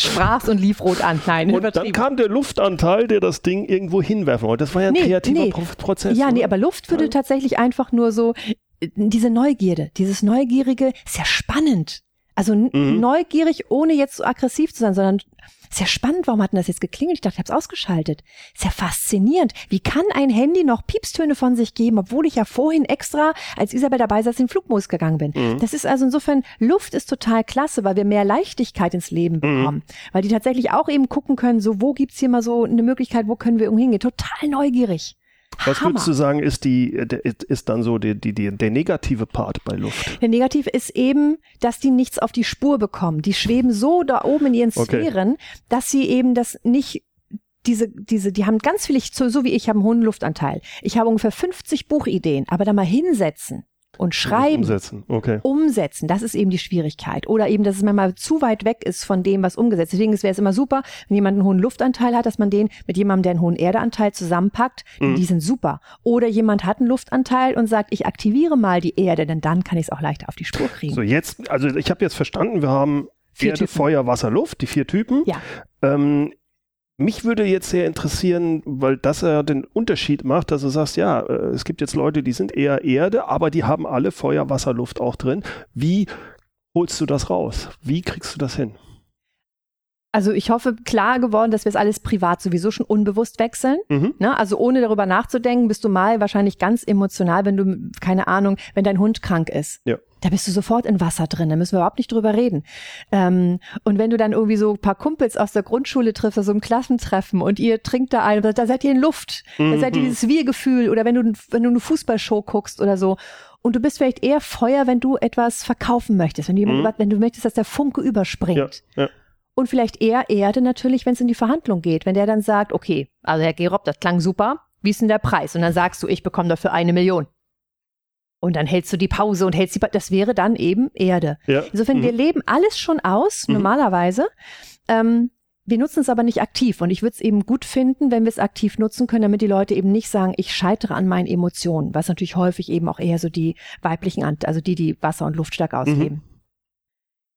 Sprach's und lief rot an. Nein, Und dann kam der Luftanteil, der das Ding irgendwo hinwerfen wollte. Das war ja ein Nee, kreativer nee. Pro Prozess. Ja, nee, oder? aber Luft würde tatsächlich einfach nur so, äh, diese Neugierde, dieses Neugierige, ist ja spannend. Also Mhm. neugierig, ohne jetzt so aggressiv zu sein, sondern ist ja spannend, warum hat denn das jetzt geklingelt? Ich dachte, ich habe es ausgeschaltet. Ist ja faszinierend. Wie kann ein Handy noch Piepstöne von sich geben, obwohl ich ja vorhin extra, als Isabel dabei saß, in den Flugmodus gegangen bin? Mhm. Das ist also insofern, Luft ist total klasse, weil wir mehr Leichtigkeit ins Leben Mhm. bekommen. Weil die tatsächlich auch eben gucken können, so wo gibt's hier mal so eine Möglichkeit, wo können wir irgendwo hingehen? Total neugierig. Was Hammer. würdest du sagen, ist, die, der, ist dann so die, die, die, der negative Part bei Luft? Der Negativ ist eben, dass die nichts auf die Spur bekommen. Die schweben so da oben in ihren Okay. Sphären, dass sie eben das nicht diese, diese, die haben ganz viel, ich, so, so wie ich, habe einen hohen Luftanteil. Ich habe ungefähr 50 Buchideen, aber da mal hinsetzen und schreiben, Umsetzen, okay. umsetzen, das ist eben die Schwierigkeit. Oder eben, dass es manchmal zu weit weg ist von dem, was umgesetzt ist. Deswegen wäre es immer super, wenn jemand einen hohen Luftanteil hat, dass man den mit jemandem, der einen hohen Erdeanteil zusammenpackt. Mhm. Die sind super. Oder jemand hat einen Luftanteil und sagt, ich aktiviere mal die Erde, denn dann kann ich es auch leichter auf die Spur kriegen. So, jetzt, also ich habe jetzt verstanden, wir haben Vier Erde, Typen. Feuer, Wasser, Luft, die vier Typen. Ja. Ähm, mich würde jetzt sehr interessieren, weil das ja den Unterschied macht, dass du sagst, ja, äh, es gibt jetzt Leute, die sind eher Erde, aber die haben alle Feuer, Wasser, Luft auch drin. Wie holst du das raus? Wie kriegst du das hin? Also ich hoffe, klar geworden, dass wir es alles privat sowieso schon unbewusst wechseln. Mhm. Ne? Also ohne darüber nachzudenken, bist du mal wahrscheinlich ganz emotional, wenn du, keine Ahnung, wenn dein Hund krank ist. Ja. Da bist du sofort in Wasser drin, da müssen wir überhaupt nicht drüber reden. Ähm, und wenn du dann irgendwie so ein paar Kumpels aus der Grundschule triffst, also im Klassentreffen und ihr trinkt da ein, da seid ihr in Luft, da seid ihr Mhm. dieses Wir-Gefühl oder wenn du, wenn du eine Fußballshow guckst oder so. Und du bist vielleicht eher Feuer, wenn du etwas verkaufen möchtest, wenn du, jemand Mhm. wenn du möchtest, dass der Funke überspringt. Ja, ja. Und vielleicht eher Erde natürlich, wenn es in die Verhandlung geht. Wenn der dann sagt, okay, also Herr Gerob, das klang super, wie ist denn der Preis? Und dann sagst du, ich bekomme dafür eine Million. Und dann hältst du die Pause und hältst die, Pa- das wäre dann eben Erde. ja. Insofern, Mhm. wir leben alles schon aus, Mhm. normalerweise. Ähm, wir nutzen es aber nicht aktiv. Und ich würde es eben gut finden, wenn wir es aktiv nutzen können, damit die Leute eben nicht sagen, ich scheitere an meinen Emotionen, was natürlich häufig eben auch eher so die weiblichen, also die, die Wasser und Luft stark ausleben.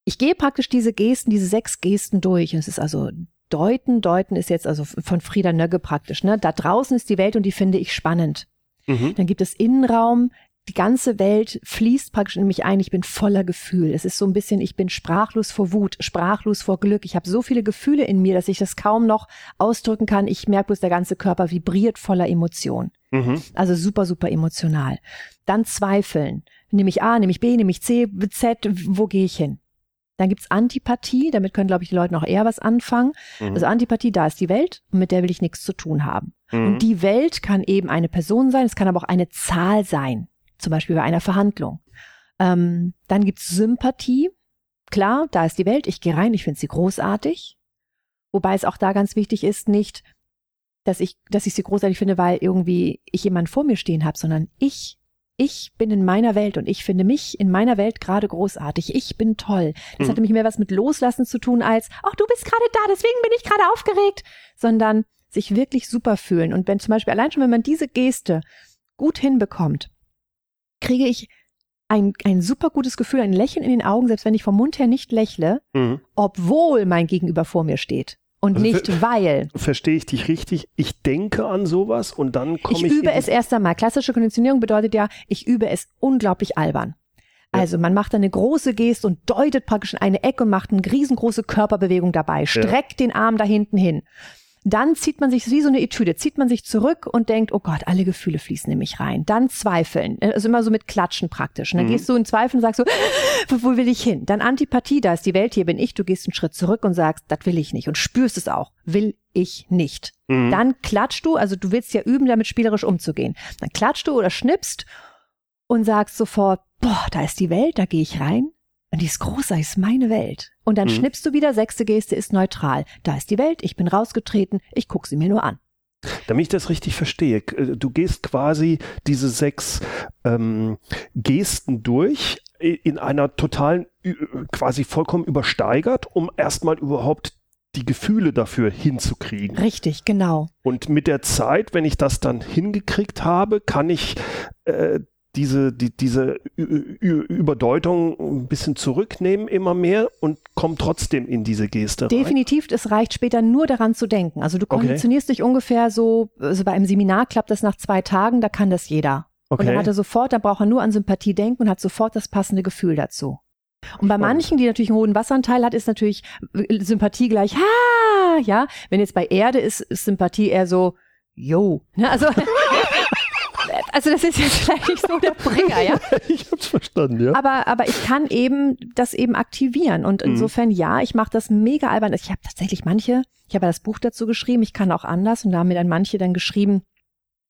Ich gehe praktisch diese Gesten, diese sechs Gesten durch. Und es ist also Deuten, Deuten ist jetzt also von Frieda Nögge praktisch. Ne? Da draußen ist die Welt und die finde ich spannend. Mhm. Dann gibt es Innenraum. Die ganze Welt fließt praktisch in mich ein. Ich bin voller Gefühl. Es ist so ein bisschen, ich bin sprachlos vor Wut, sprachlos vor Glück. Ich habe so viele Gefühle in mir, dass ich das kaum noch ausdrücken kann. Ich merke bloß, der ganze Körper vibriert voller Emotion. Mhm. Also super, super emotional. Dann Zweifeln. Nehme ich A, nehme ich B, nehme ich C, Z, wo gehe ich hin? Dann gibt's Antipathie, damit können, glaube ich, die Leute noch eher was anfangen. Mhm. Also Antipathie, da ist die Welt und mit der will ich nichts zu tun haben. Mhm. Und die Welt kann eben eine Person sein, es kann aber auch eine Zahl sein, zum Beispiel bei einer Verhandlung. Ähm, dann gibt's Sympathie. Klar, da ist die Welt, ich gehe rein, ich finde sie großartig. Wobei es auch da ganz wichtig ist, nicht, dass ich, dass ich sie großartig finde, weil irgendwie ich jemanden vor mir stehen habe, sondern ich, ich bin in meiner Welt und ich finde mich in meiner Welt gerade großartig. Ich bin toll. Das Mhm. hat nämlich mehr was mit Loslassen zu tun als, ach, du bist gerade da, deswegen bin ich gerade aufgeregt, sondern sich wirklich super fühlen. Und wenn zum Beispiel allein schon, wenn man diese Geste gut hinbekommt, kriege ich ein, ein super gutes Gefühl, ein Lächeln in den Augen, selbst wenn ich vom Mund her nicht lächle, Mhm. obwohl mein Gegenüber vor mir steht. Und Also nicht weil. Verstehe ich dich richtig? Ich denke an sowas und dann komme Ich ich. übe es erst einmal. Klassische Konditionierung bedeutet ja, ich übe es unglaublich albern. Also man macht eine große Geste und deutet praktisch in eine Ecke und macht eine riesengroße Körperbewegung dabei, streckt den Arm da hinten hin. Dann zieht man sich wie so eine Etüde, zieht man sich zurück und denkt, oh Gott, alle Gefühle fließen in mich rein. Dann zweifeln, also immer so mit Klatschen praktisch. Und dann Mhm. gehst du in Zweifel und sagst so, wo wo will ich hin? Dann Antipathie, da ist die Welt, hier bin ich. Du gehst einen Schritt zurück und sagst, das will ich nicht und spürst es auch, will ich nicht. Mhm. Dann klatschst du, also du willst ja üben, damit spielerisch umzugehen. Dann klatschst du oder schnippst und sagst sofort, boah, da ist die Welt, da gehe ich rein. Und die ist großartig, ist meine Welt. Und dann Mhm. schnippst du wieder, sechste Geste ist neutral. Da ist die Welt, ich bin rausgetreten, ich gucke sie mir nur an. Damit ich das richtig verstehe, äh, du gehst quasi diese sechs ähm, Gesten durch in einer totalen, ü- quasi vollkommen übersteigert, um erstmal überhaupt die Gefühle dafür hinzukriegen. Richtig, genau. Und mit der Zeit, wenn ich das dann hingekriegt habe, kann ich äh, diese, die, diese Überdeutung ein bisschen zurücknehmen immer mehr und komme trotzdem in diese Geste rein. Definitiv, es reicht später nur daran zu denken. Also du konditionierst okay. dich ungefähr so, also bei einem Seminar klappt das nach zwei Tagen, da kann das jeder. Okay. Und dann hat er sofort, da braucht er nur an Sympathie denken und hat sofort das passende Gefühl dazu. Und bei manchen, die natürlich einen hohen Wasseranteil hat, ist natürlich Sympathie gleich, ha, ja. Wenn jetzt bei Erde ist, ist Sympathie eher so, yo. Ne? Also, also das ist jetzt vielleicht nicht so der Bringer, ja. ich hab's verstanden, ja. Aber, aber ich kann eben das eben aktivieren. Und mhm. insofern, mhm. ja, ich mache das mega albern. Ich habe tatsächlich manche, ich habe ja das Buch dazu geschrieben, ich kann auch anders und da haben mir dann manche dann geschrieben,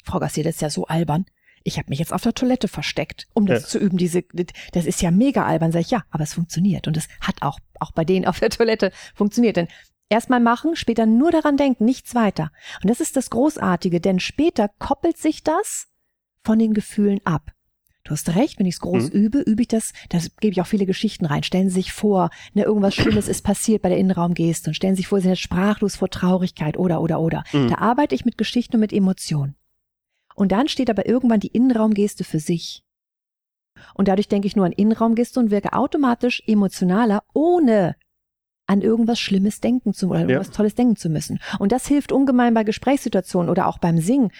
Frau Gassier, das ist ja so albern ich habe mich jetzt auf der Toilette versteckt, um das ja. zu üben. Diese, das ist ja mega albern. Sag ich, ja, aber es funktioniert. Und es hat auch, auch bei denen auf der Toilette funktioniert. Denn erstmal machen, später nur daran denken, nichts weiter. Und das ist das Großartige, denn später koppelt sich das von den Gefühlen ab. Du hast recht, wenn ich es groß mhm. übe, übe ich das, das gebe ich auch viele Geschichten rein. Stellen Sie sich vor, ne, irgendwas Schlimmes ist passiert bei der Innenraumgeste und stellen Sie sich vor, Sie sind jetzt sprachlos vor Traurigkeit oder, oder, oder. Mhm. Da arbeite ich mit Geschichten und mit Emotionen. Und dann steht aber irgendwann die Innenraumgeste für sich. Und dadurch denke ich nur an Innenraumgeste und wirke automatisch emotionaler, ohne an irgendwas Schlimmes denken zu oder irgendwas ja. Tolles denken zu müssen. Und das hilft ungemein bei Gesprächssituationen oder auch beim Singen.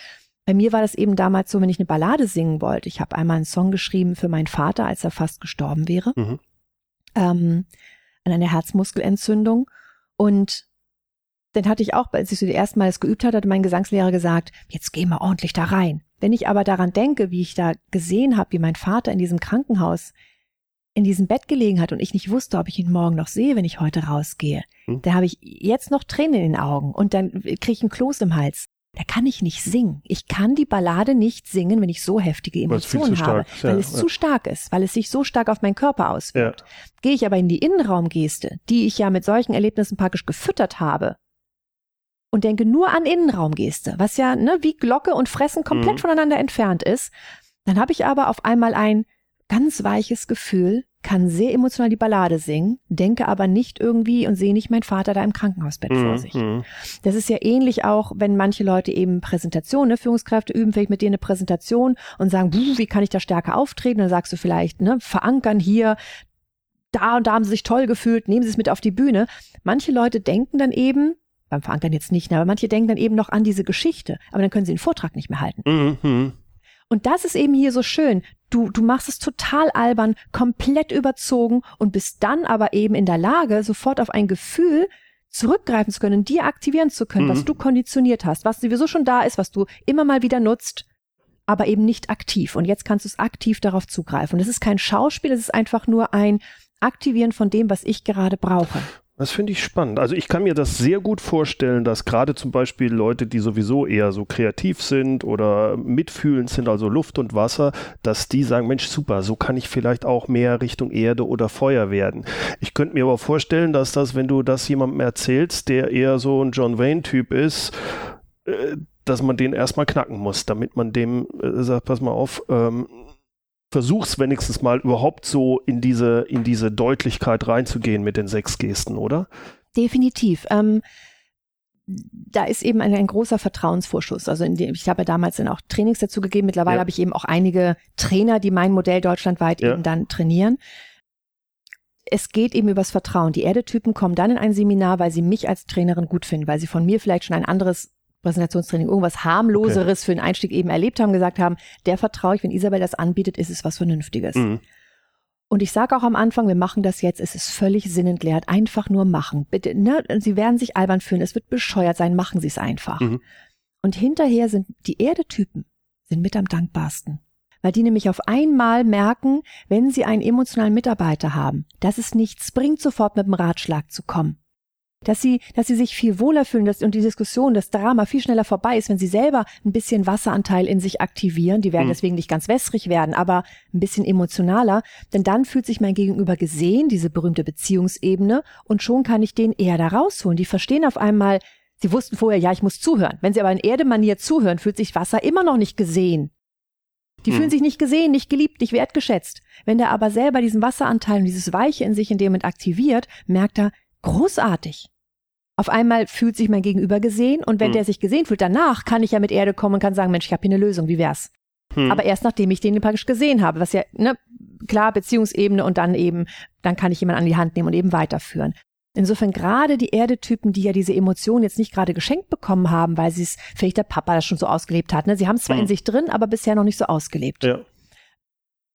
Bei mir war das eben damals so, wenn ich eine Ballade singen wollte. Ich habe einmal einen Song geschrieben für meinen Vater, als er fast gestorben wäre, mhm. ähm, an einer Herzmuskelentzündung. Und dann hatte ich auch, als ich so die ersten Mal das geübt hatte, hat mein Gesangslehrer gesagt, jetzt geh mal ordentlich da rein. Wenn ich aber daran denke, wie ich da gesehen habe, wie mein Vater in diesem Krankenhaus in diesem Bett gelegen hat und ich nicht wusste, ob ich ihn morgen noch sehe, wenn ich heute rausgehe, hm. da habe ich jetzt noch Tränen in den Augen und dann kriege ich einen Kloß im Hals. Da kann ich nicht singen. Ich kann die Ballade nicht singen, wenn ich so heftige Emotionen habe, stark, weil ja, es ja. zu stark ist, weil es sich so stark auf meinen Körper auswirkt. Ja. Gehe ich aber in die Innenraumgeste, die ich ja mit solchen Erlebnissen praktisch gefüttert habe, und denke nur an Innenraumgeste, was ja ne, wie Glocke und Fressen komplett mhm. voneinander entfernt ist, dann habe ich aber auf einmal ein ganz weiches Gefühl, kann sehr emotional die Ballade singen, denke aber nicht irgendwie und sehe nicht meinen Vater da im Krankenhausbett mhm. vor sich. Mhm. Das ist ja ähnlich auch, wenn manche Leute eben Präsentationen, ne, Führungskräfte üben vielleicht mit dir eine Präsentation und sagen, wie kann ich da stärker auftreten? Dann sagst du vielleicht, ne, verankern hier, da und da haben sie sich toll gefühlt, nehmen sie es mit auf die Bühne. Manche Leute denken dann eben, beim Verankern jetzt nicht, aber manche denken dann eben noch an diese Geschichte, aber dann können sie den Vortrag nicht mehr halten. Mhm. Und das ist eben hier so schön. Du, du machst es total albern, komplett überzogen und bist dann aber eben in der Lage, sofort auf ein Gefühl zurückgreifen zu können, dir aktivieren zu können, mhm. was du konditioniert hast, was sowieso schon da ist, was du immer mal wieder nutzt, aber eben nicht aktiv. Und jetzt kannst du es aktiv darauf zugreifen. Und es ist kein Schauspiel, es ist einfach nur ein Aktivieren von dem, was ich gerade brauche. Das finde ich spannend. Also ich kann mir das sehr gut vorstellen, dass gerade zum Beispiel Leute, die sowieso eher so kreativ sind oder mitfühlend sind, also Luft und Wasser, dass die sagen, Mensch, super, so kann ich vielleicht auch mehr Richtung Erde oder Feuer werden. Ich könnte mir aber vorstellen, dass das, wenn du das jemandem erzählst, der eher so ein John Wayne-Typ ist, äh, dass man den erstmal knacken muss, damit man dem äh, sagt, pass mal auf, ähm, versuch's wenigstens mal überhaupt so in diese, in diese Deutlichkeit reinzugehen mit den sechs Gesten, oder? Definitiv. Ähm, da ist eben ein, ein großer Vertrauensvorschuss. Also dem, ich habe ja damals dann auch Trainings dazu gegeben. Mittlerweile ja. habe ich eben auch einige Trainer, die mein Modell deutschlandweit ja. eben dann trainieren. Es geht eben übers Vertrauen. Die Erdetypen kommen dann in ein Seminar, weil sie mich als Trainerin gut finden, weil sie von mir vielleicht schon ein anderes Präsentationstraining irgendwas harmloseres okay. für den Einstieg eben erlebt haben, gesagt haben, der vertraue ich, wenn Isabel das anbietet, ist es was Vernünftiges. Mhm. Und ich sage auch am Anfang, wir machen das jetzt, es ist völlig sinnentleert, einfach nur machen. Bitte, ne? Sie werden sich albern fühlen, es wird bescheuert sein, machen Sie es einfach. Mhm. Und hinterher sind die Erdetypen sind mit am dankbarsten. Weil die nämlich auf einmal merken, wenn sie einen emotionalen Mitarbeiter haben, dass es nichts bringt, sofort mit dem Ratschlag zu kommen dass sie, dass sie sich viel wohler fühlen dass, und die Diskussion, das Drama viel schneller vorbei ist, wenn sie selber ein bisschen Wasseranteil in sich aktivieren. Die werden mhm. deswegen nicht ganz wässrig werden, aber ein bisschen emotionaler. Denn dann fühlt sich mein Gegenüber gesehen, diese berühmte Beziehungsebene, und schon kann ich den eher da rausholen. Die verstehen auf einmal, sie wussten vorher, ja, ich muss zuhören. Wenn sie aber in Erdemanier zuhören, fühlt sich Wasser immer noch nicht gesehen. Die hm. fühlen sich nicht gesehen, nicht geliebt, nicht wertgeschätzt. Wenn der aber selber diesen Wasseranteil und dieses Weiche in sich in dem Moment aktiviert, merkt er, großartig. Auf einmal fühlt sich mein Gegenüber gesehen und wenn Hm. der sich gesehen fühlt, danach kann ich ja mit Erde kommen und kann sagen, Mensch, ich habe hier eine Lösung, wie wär's? Hm. Aber erst nachdem ich den praktisch gesehen habe, was ja, ne, klar, Beziehungsebene und dann eben, dann kann ich jemanden an die Hand nehmen und eben weiterführen. Insofern gerade die Erdetypen, die ja diese Emotionen jetzt nicht gerade geschenkt bekommen haben, weil sie es, vielleicht der Papa das schon so ausgelebt hat. Ne? Sie haben es zwar Hm. in sich drin, aber bisher noch nicht so ausgelebt. ja,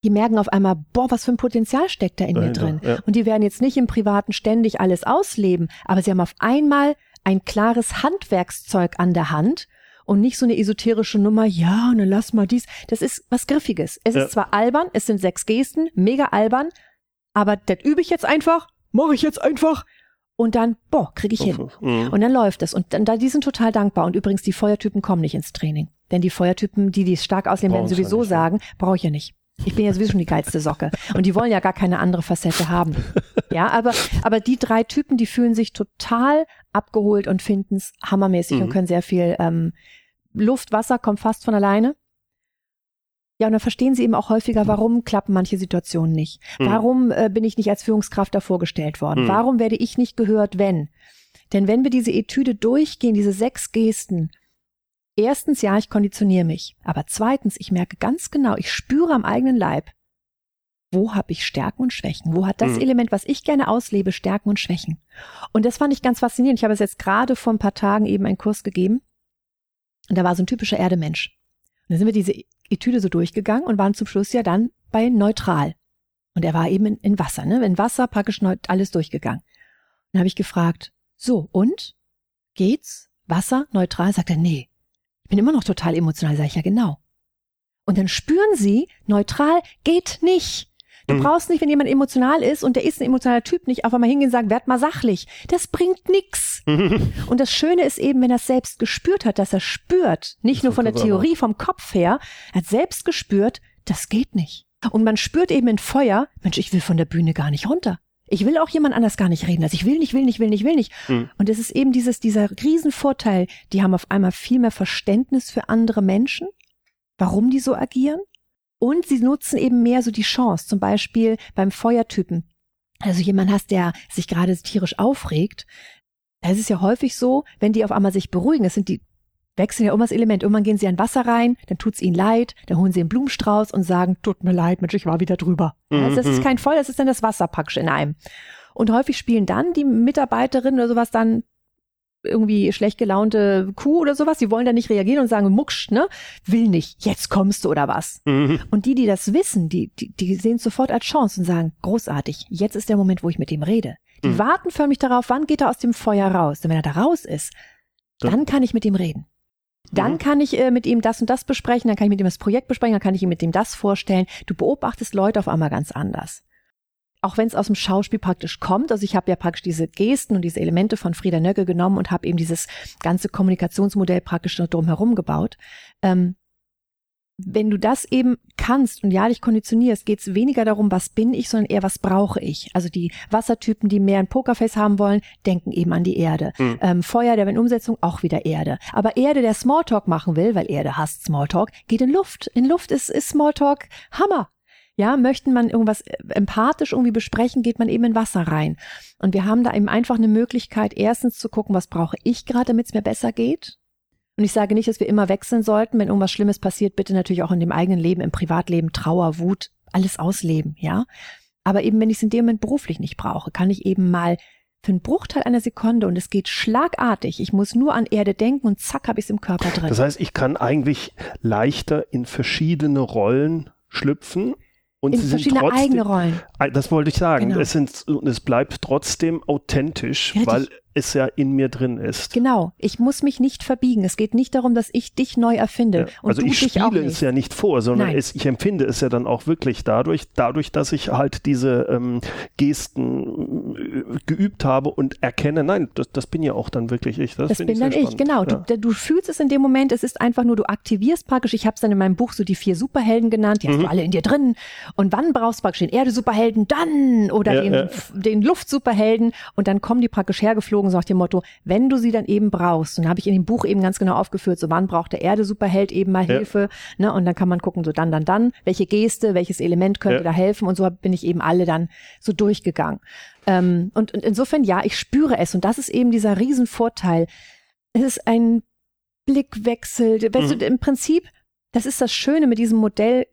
Die merken auf einmal, boah, was für ein Potenzial steckt da in mir dahinter, drin. Ja. Und die werden jetzt nicht im Privaten ständig alles ausleben, aber sie haben auf einmal ein klares Handwerkszeug an der Hand und nicht so eine esoterische Nummer, ja, und dann lass mal dies. Das ist was Griffiges. Es Ja. ist zwar albern, es sind sechs Gesten, mega albern, aber das übe ich jetzt einfach, mache ich jetzt einfach und dann, boah, kriege ich hin. Mhm. Und dann läuft es. Und dann, da, die sind total dankbar. Und übrigens, die Feuertypen kommen nicht ins Training. Denn die Feuertypen, die die es stark ausleben, werden sowieso sagen, brauche ich ja nicht. Ich bin ja sowieso schon die geilste Socke. Und die wollen ja gar keine andere Facette haben. Ja, aber, aber die drei Typen, die fühlen sich total abgeholt und finden es hammermäßig Mhm. und können sehr viel ähm, Luft, Wasser kommt fast von alleine. Ja, und dann verstehen sie eben auch häufiger, warum klappen manche Situationen nicht. Mhm. Warum äh, bin ich nicht als Führungskraft da vorgestellt worden? Mhm. Warum werde ich nicht gehört, wenn? Denn wenn wir diese Etüde durchgehen, diese sechs Gesten, erstens, ja, ich konditioniere mich. Aber zweitens, ich merke ganz genau, ich spüre am eigenen Leib, wo habe ich Stärken und Schwächen? Wo hat das Mhm. Element, was ich gerne auslebe, Stärken und Schwächen? Und das fand ich ganz faszinierend. Ich habe es jetzt gerade vor ein paar Tagen eben einen Kurs gegeben. Und da war so ein typischer Erdemensch. Und dann sind wir diese Etüde so durchgegangen und waren zum Schluss ja dann bei neutral. Und er war eben in, in Wasser, ne? In Wasser praktisch alles durchgegangen. Und dann habe ich gefragt, so, und? Geht's? Wasser, neutral? Sagt er, nee. Ich bin immer noch total emotional. Sag ich, ja, genau. Und dann spüren sie, neutral geht nicht. Du Mhm. brauchst nicht, wenn jemand emotional ist und der ist ein emotionaler Typ, nicht auf einmal hingehen und sagen, werd mal sachlich. Das bringt nix. Und das Schöne ist eben, wenn er es selbst gespürt hat, dass er spürt, nicht Das nur von der Theorie, vom Kopf her, er hat selbst gespürt, das geht nicht. Und man spürt eben in Feuer, Mensch, ich will von der Bühne gar nicht runter. Ich will auch jemand anders gar nicht reden. Also ich will nicht, will nicht, will nicht, will nicht. Mhm. Und es ist eben dieses, dieser Riesenvorteil, die haben auf einmal viel mehr Verständnis für andere Menschen, warum die so agieren. Und sie nutzen eben mehr so die Chance, zum Beispiel beim Feuertypen. Also jemand hast, der sich gerade tierisch aufregt. Es ist ja häufig so, wenn die auf einmal sich beruhigen, das sind die, wechseln ja immer das Element. Irgendwann gehen sie an Wasser rein, dann tut's ihnen leid, dann holen sie einen Blumenstrauß und sagen, tut mir leid, Mensch, ich war wieder drüber. Also das ist Mhm. kein Feuer, das ist dann das Wasser praktisch in einem. Und häufig spielen dann die Mitarbeiterinnen oder sowas dann irgendwie schlecht gelaunte Kuh oder sowas, die wollen da nicht reagieren und sagen, mucksch, ne? Will nicht, jetzt kommst du oder was. Mhm. Und die, die das wissen, die, die, die sehen es sofort als Chance und sagen, großartig, jetzt ist der Moment, wo ich mit ihm rede. Die Mhm. warten förmlich darauf, wann geht er aus dem Feuer raus. Denn wenn er da raus ist, Dann- dann kann ich mit ihm reden. Dann Mhm. kann ich äh, mit ihm das und das besprechen, dann kann ich mit ihm das Projekt besprechen, dann kann ich ihm mit ihm das vorstellen. Du beobachtest Leute auf einmal ganz anders. Auch wenn es aus dem Schauspiel praktisch kommt, also ich habe ja praktisch diese Gesten und diese Elemente von Frieda Nöcke genommen und habe eben dieses ganze Kommunikationsmodell praktisch noch drumherum gebaut. Ähm, wenn du das eben kannst und ja dich konditionierst, geht es weniger darum, was bin ich, sondern eher, was brauche ich. Also die Wassertypen, die mehr ein Pokerface haben wollen, denken eben an die Erde. Mhm. Ähm, Feuer, der in Umsetzung auch wieder Erde. Aber Erde, der Smalltalk machen will, weil Erde hasst Smalltalk, geht in Luft. In Luft ist, ist Smalltalk Hammer. Ja, möchten man irgendwas äh, empathisch irgendwie besprechen, geht man eben in Wasser rein. Und wir haben da eben einfach eine Möglichkeit, erstens zu gucken, was brauche ich gerade, damit es mir besser geht. Und ich sage nicht, dass wir immer wechseln sollten. Wenn irgendwas Schlimmes passiert, bitte natürlich auch in dem eigenen Leben, im Privatleben, Trauer, Wut, alles ausleben, ja. Aber eben, wenn ich es in dem Moment beruflich nicht brauche, kann ich eben mal für einen Bruchteil einer Sekunde und es geht schlagartig. Ich muss nur an Erde denken und zack, habe ich es im Körper drin. Das heißt, ich kann eigentlich leichter in verschiedene Rollen schlüpfen und in sie sind verschiedene trotzdem, eigene Rollen. Ah, Das wollte ich sagen. Genau. Es, sind, es bleibt trotzdem authentisch, Richtig. weil es ja in mir drin ist. Genau. Ich muss mich nicht verbiegen. Es geht nicht darum, dass ich dich neu erfinde. Ja, Und also du ich dich auch spiele nicht. es ja nicht vor, sondern es, ich empfinde es ja dann auch wirklich dadurch, dadurch, dass ich halt diese ähm, Gesten äh, geübt habe und erkenne, nein, das, das bin ja auch dann wirklich ich. Das, Das bin dann sehr ich, genau. Ja. Du, du fühlst es in dem Moment, es ist einfach nur, du aktivierst praktisch, ich habe es dann in meinem Buch so die vier Superhelden genannt, die hast Mhm. du alle in dir drin. Und wann brauchst du praktisch den Erde-Superhelden? Dann! Oder Ja, den, den Luft-Superhelden. Und dann kommen die praktisch hergeflogen gucken, so nach dem Motto, wenn du sie dann eben brauchst, und dann habe ich in dem Buch eben ganz genau aufgeführt, so wann braucht der Erde-Superheld eben mal Ja. Hilfe, ne, und dann kann man gucken, so dann, dann, dann, welche Geste, welches Element könnte Ja. da helfen, und so bin ich eben alle dann so durchgegangen. Ähm, und, und insofern, ja, ich spüre es, und das ist eben dieser Riesenvorteil. Es ist ein Blickwechsel, weißt Mhm. du, im Prinzip, das ist das Schöne mit diesem Modell,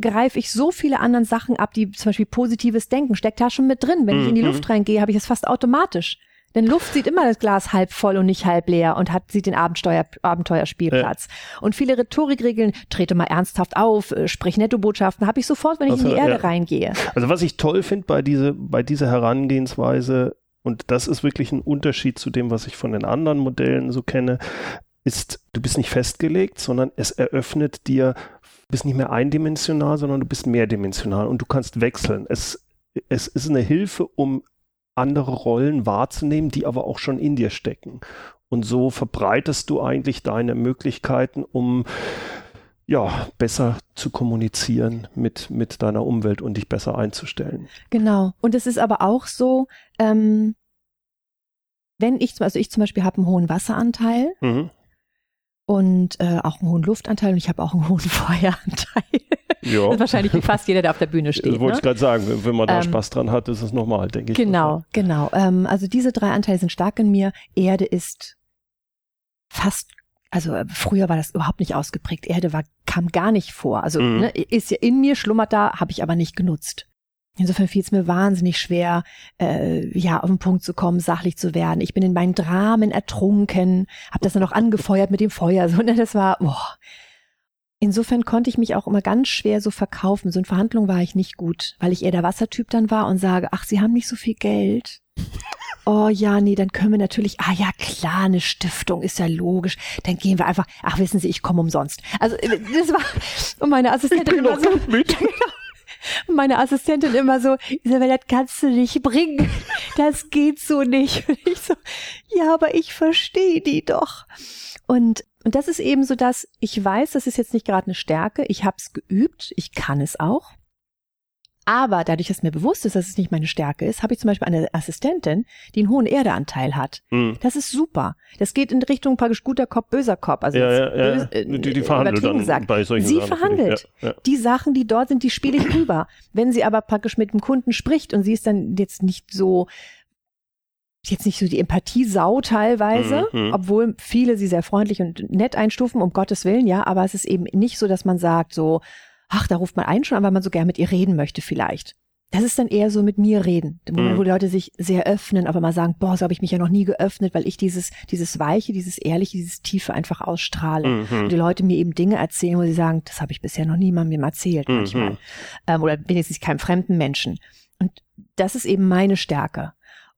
greife ich so viele anderen Sachen ab, die zum Beispiel positives Denken steckt da schon mit drin. Wenn ich in die Mhm. Luft reingehe, habe ich es fast automatisch. Denn Luft sieht immer das Glas halb voll und nicht halb leer und hat, sieht den Abenteuer, Abenteuerspielplatz. Und viele Rhetorikregeln, trete mal ernsthaft auf, äh, sprich Nettobotschaften, habe ich sofort, wenn ich in Also, die Erde ja. reingehe. Also was ich toll finde bei, diese, bei dieser Herangehensweise, und das ist wirklich ein Unterschied zu dem, was ich von den anderen Modellen so kenne, ist, du bist nicht festgelegt, sondern es eröffnet dir, du bist nicht mehr eindimensional, sondern du bist mehrdimensional und du kannst wechseln. Es, es ist eine Hilfe, um andere Rollen wahrzunehmen, die aber auch schon in dir stecken. Und so verbreitest du eigentlich deine Möglichkeiten, um ja, besser zu kommunizieren mit, mit deiner Umwelt und dich besser einzustellen. Genau. Und es ist aber auch so, ähm, wenn ich, also ich zum Beispiel habe einen hohen Wasseranteil Mhm. und äh, auch einen hohen Luftanteil und ich habe auch einen hohen Feueranteil. Ja. Das ist wahrscheinlich wie fast jeder, der auf der Bühne Das steht. wollte Ne? ich gerade sagen. Wenn man da Ähm, Spaß dran hat, ist es normal, denke ich. Genau, genau. Ähm, also diese drei Anteile sind stark in mir. Erde ist fast, also äh, früher war das überhaupt nicht ausgeprägt. Erde war, kam gar nicht vor. Also Mhm. ne, ist ja in mir, schlummert da, habe ich aber nicht genutzt. Insofern fiel es mir wahnsinnig schwer, äh, ja, auf den Punkt zu kommen, sachlich zu werden. Ich bin in meinen Dramen ertrunken, habe das dann noch angefeuert mit dem Feuer. So, ne, das war, boah. Insofern konnte ich mich auch immer ganz schwer so verkaufen. So in Verhandlungen war ich nicht gut, weil ich eher der Wassertyp dann war und sage, ach, Sie haben nicht so viel Geld. Oh ja, nee, dann können wir natürlich, ah ja, klar, eine Stiftung ist ja logisch. Dann gehen wir einfach, ach wissen Sie, ich komme umsonst. Also äh, das war, und meine Assistentin immer so, mit. und meine Assistentin immer so, Isabel, das kannst du nicht bringen. Das geht so nicht. Und ich so, ja, aber ich verstehe die doch. Und, und das ist eben so, dass ich weiß, das ist jetzt nicht gerade eine Stärke. Ich habe es geübt, ich kann es auch. Aber dadurch, dass mir bewusst ist, dass es nicht meine Stärke ist, habe ich zum Beispiel eine Assistentin, die einen hohen Erdeanteil hat. Mhm. Das ist super. Das geht in Richtung praktisch guter Kopf, böser Kopf. Also Ja, ja, ja. böse- äh, Die, die verhandelt dann gesagt. bei solchen Sie Sachen. verhandelt. Die Sachen, die dort sind, die spiele ich rüber. Wenn sie aber praktisch mit dem Kunden spricht und sie ist dann jetzt nicht so, jetzt nicht so die Empathiesau teilweise, Mhm. obwohl viele sie sehr freundlich und nett einstufen, um Gottes Willen, ja, aber es ist eben nicht so, dass man sagt so, ach, da ruft man einen schon an, weil man so gern mit ihr reden möchte vielleicht. Das ist dann eher so mit mir reden, wo, Mhm. wo die Leute sich sehr öffnen, aber mal sagen, boah, so habe ich mich ja noch nie geöffnet, weil ich dieses, dieses Weiche, dieses Ehrliche, dieses Tiefe einfach ausstrahle. Mhm. Und die Leute mir eben Dinge erzählen, wo sie sagen, das habe ich bisher noch niemandem erzählt Mhm. manchmal. Ähm, oder wenigstens keinem fremden Menschen. Und das ist eben meine Stärke.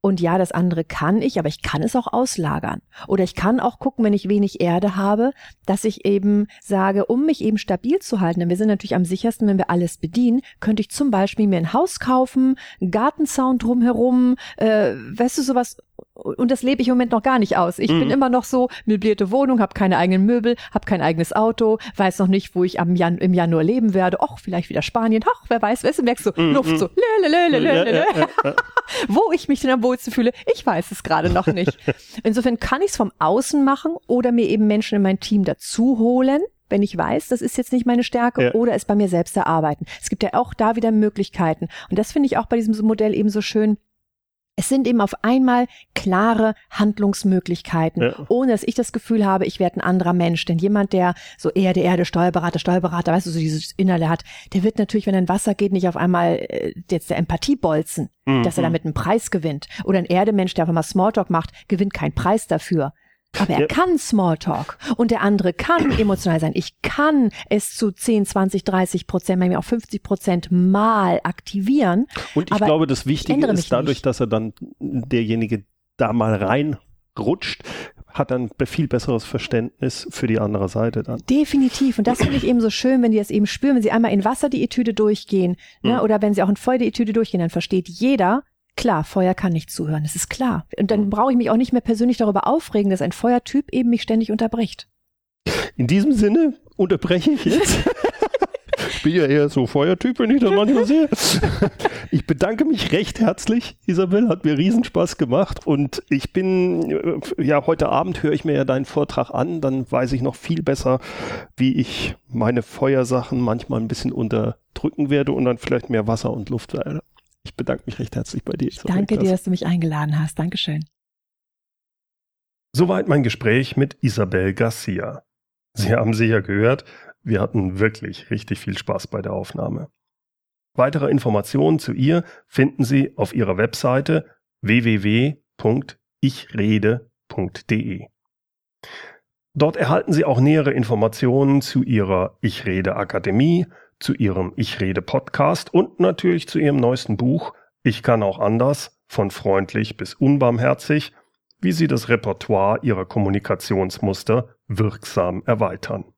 Und ja, das andere kann ich, aber ich kann es auch auslagern. Oder ich kann auch gucken, wenn ich wenig Erde habe, dass ich eben sage, um mich eben stabil zu halten, denn wir sind natürlich am sichersten, wenn wir alles bedienen, könnte ich zum Beispiel mir ein Haus kaufen, einen Gartenzaun drumherum, äh, weißt du, sowas. Und das lebe ich im Moment noch gar nicht aus. Ich Mhm. bin immer noch so, möblierte Wohnung, habe keine eigenen Möbel, habe kein eigenes Auto, weiß noch nicht, wo ich am Jan im Januar leben werde. Och, vielleicht wieder Spanien. Ach, wer weiß, weißt du, merkst du, Mhm. Luft so, lä, Ja, ja, ja. Wo ich mich denn am wohlsten fühle, ich weiß es gerade noch nicht. Insofern kann ich es vom Außen machen oder mir eben Menschen in mein Team dazu holen, wenn ich weiß, das ist jetzt nicht meine Stärke, Ja. oder es bei mir selbst erarbeiten. Es gibt ja auch da wieder Möglichkeiten. Und das finde ich auch bei diesem Modell eben so schön. Es sind eben auf einmal klare Handlungsmöglichkeiten, Ja. ohne dass ich das Gefühl habe, ich werde ein anderer Mensch. Denn jemand, der so Erde, Erde, Steuerberater, Steuerberater, weißt du, so dieses Innerle hat, der wird natürlich, wenn er in Wasser geht, nicht auf einmal äh, jetzt der Empathiebolzen, dass er Mhm. damit einen Preis gewinnt. Oder ein Erdemensch, der auf einmal Smalltalk macht, gewinnt keinen Preis dafür. Aber er Ja. kann Smalltalk und der andere kann emotional sein. Ich kann es zu 10, 20, 30 Prozent, manchmal auch 50 Prozent mal aktivieren. Und ich glaube, das Wichtige ist dadurch, nicht. dass er dann derjenige da mal reinrutscht, hat dann ein viel besseres Verständnis für die andere Seite dann. Definitiv. Und das finde ich eben so schön, wenn die das eben spüren, wenn sie einmal in Wasser die Etüde durchgehen, ne, Mhm. oder wenn sie auch in Feuer die Etüde durchgehen, dann versteht jeder, klar, Feuer kann nicht zuhören, das ist klar. Und dann brauche ich mich auch nicht mehr persönlich darüber aufregen, dass ein Feuertyp eben mich ständig unterbricht. In diesem Sinne unterbreche ich jetzt. bin ja eher so Feuertyp, wenn ich das manchmal sehe. Ich bedanke mich recht herzlich, Isabel, hat mir Riesenspaß gemacht und ich bin, äh, ja, heute Abend höre ich mir ja deinen Vortrag an, dann weiß ich noch viel besser, wie ich meine Feuersachen manchmal ein bisschen unterdrücken werde und dann vielleicht mehr Wasser und Luft werde. Ich bedanke mich recht herzlich bei dir. Danke dir, dass du mich eingeladen hast. Dankeschön. Soweit mein Gespräch mit Isabel Garcia. Sie haben sicher gehört, wir hatten wirklich richtig viel Spaß bei der Aufnahme. Weitere Informationen zu ihr finden Sie auf ihrer Webseite www.ichrede.de. Dort erhalten Sie auch nähere Informationen zu ihrer Ich Rede Akademie, zu ihrem Ich Rede Podcast und natürlich zu ihrem neuesten Buch Ich kann auch anders, von freundlich bis unbarmherzig, wie Sie das Repertoire Ihrer Kommunikationsmuster wirksam erweitern.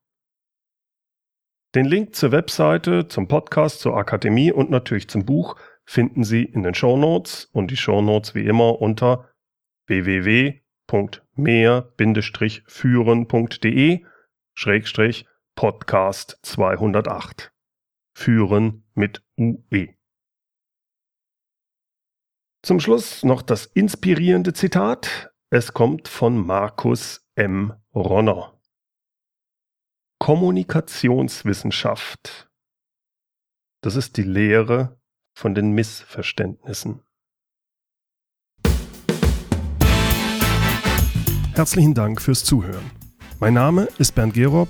Den Link zur Webseite, zum Podcast, zur Akademie und natürlich zum Buch finden Sie in den Show Notes und die Show Notes wie immer unter www.mehr-führen.de Schrägstrich Podcast 208. Führen mit UE. Zum Schluss noch das inspirierende Zitat. Es kommt von Markus M. Ronner. Kommunikationswissenschaft. Das ist die Lehre von den Missverständnissen. Herzlichen Dank fürs Zuhören. Mein Name ist Bernd Gerob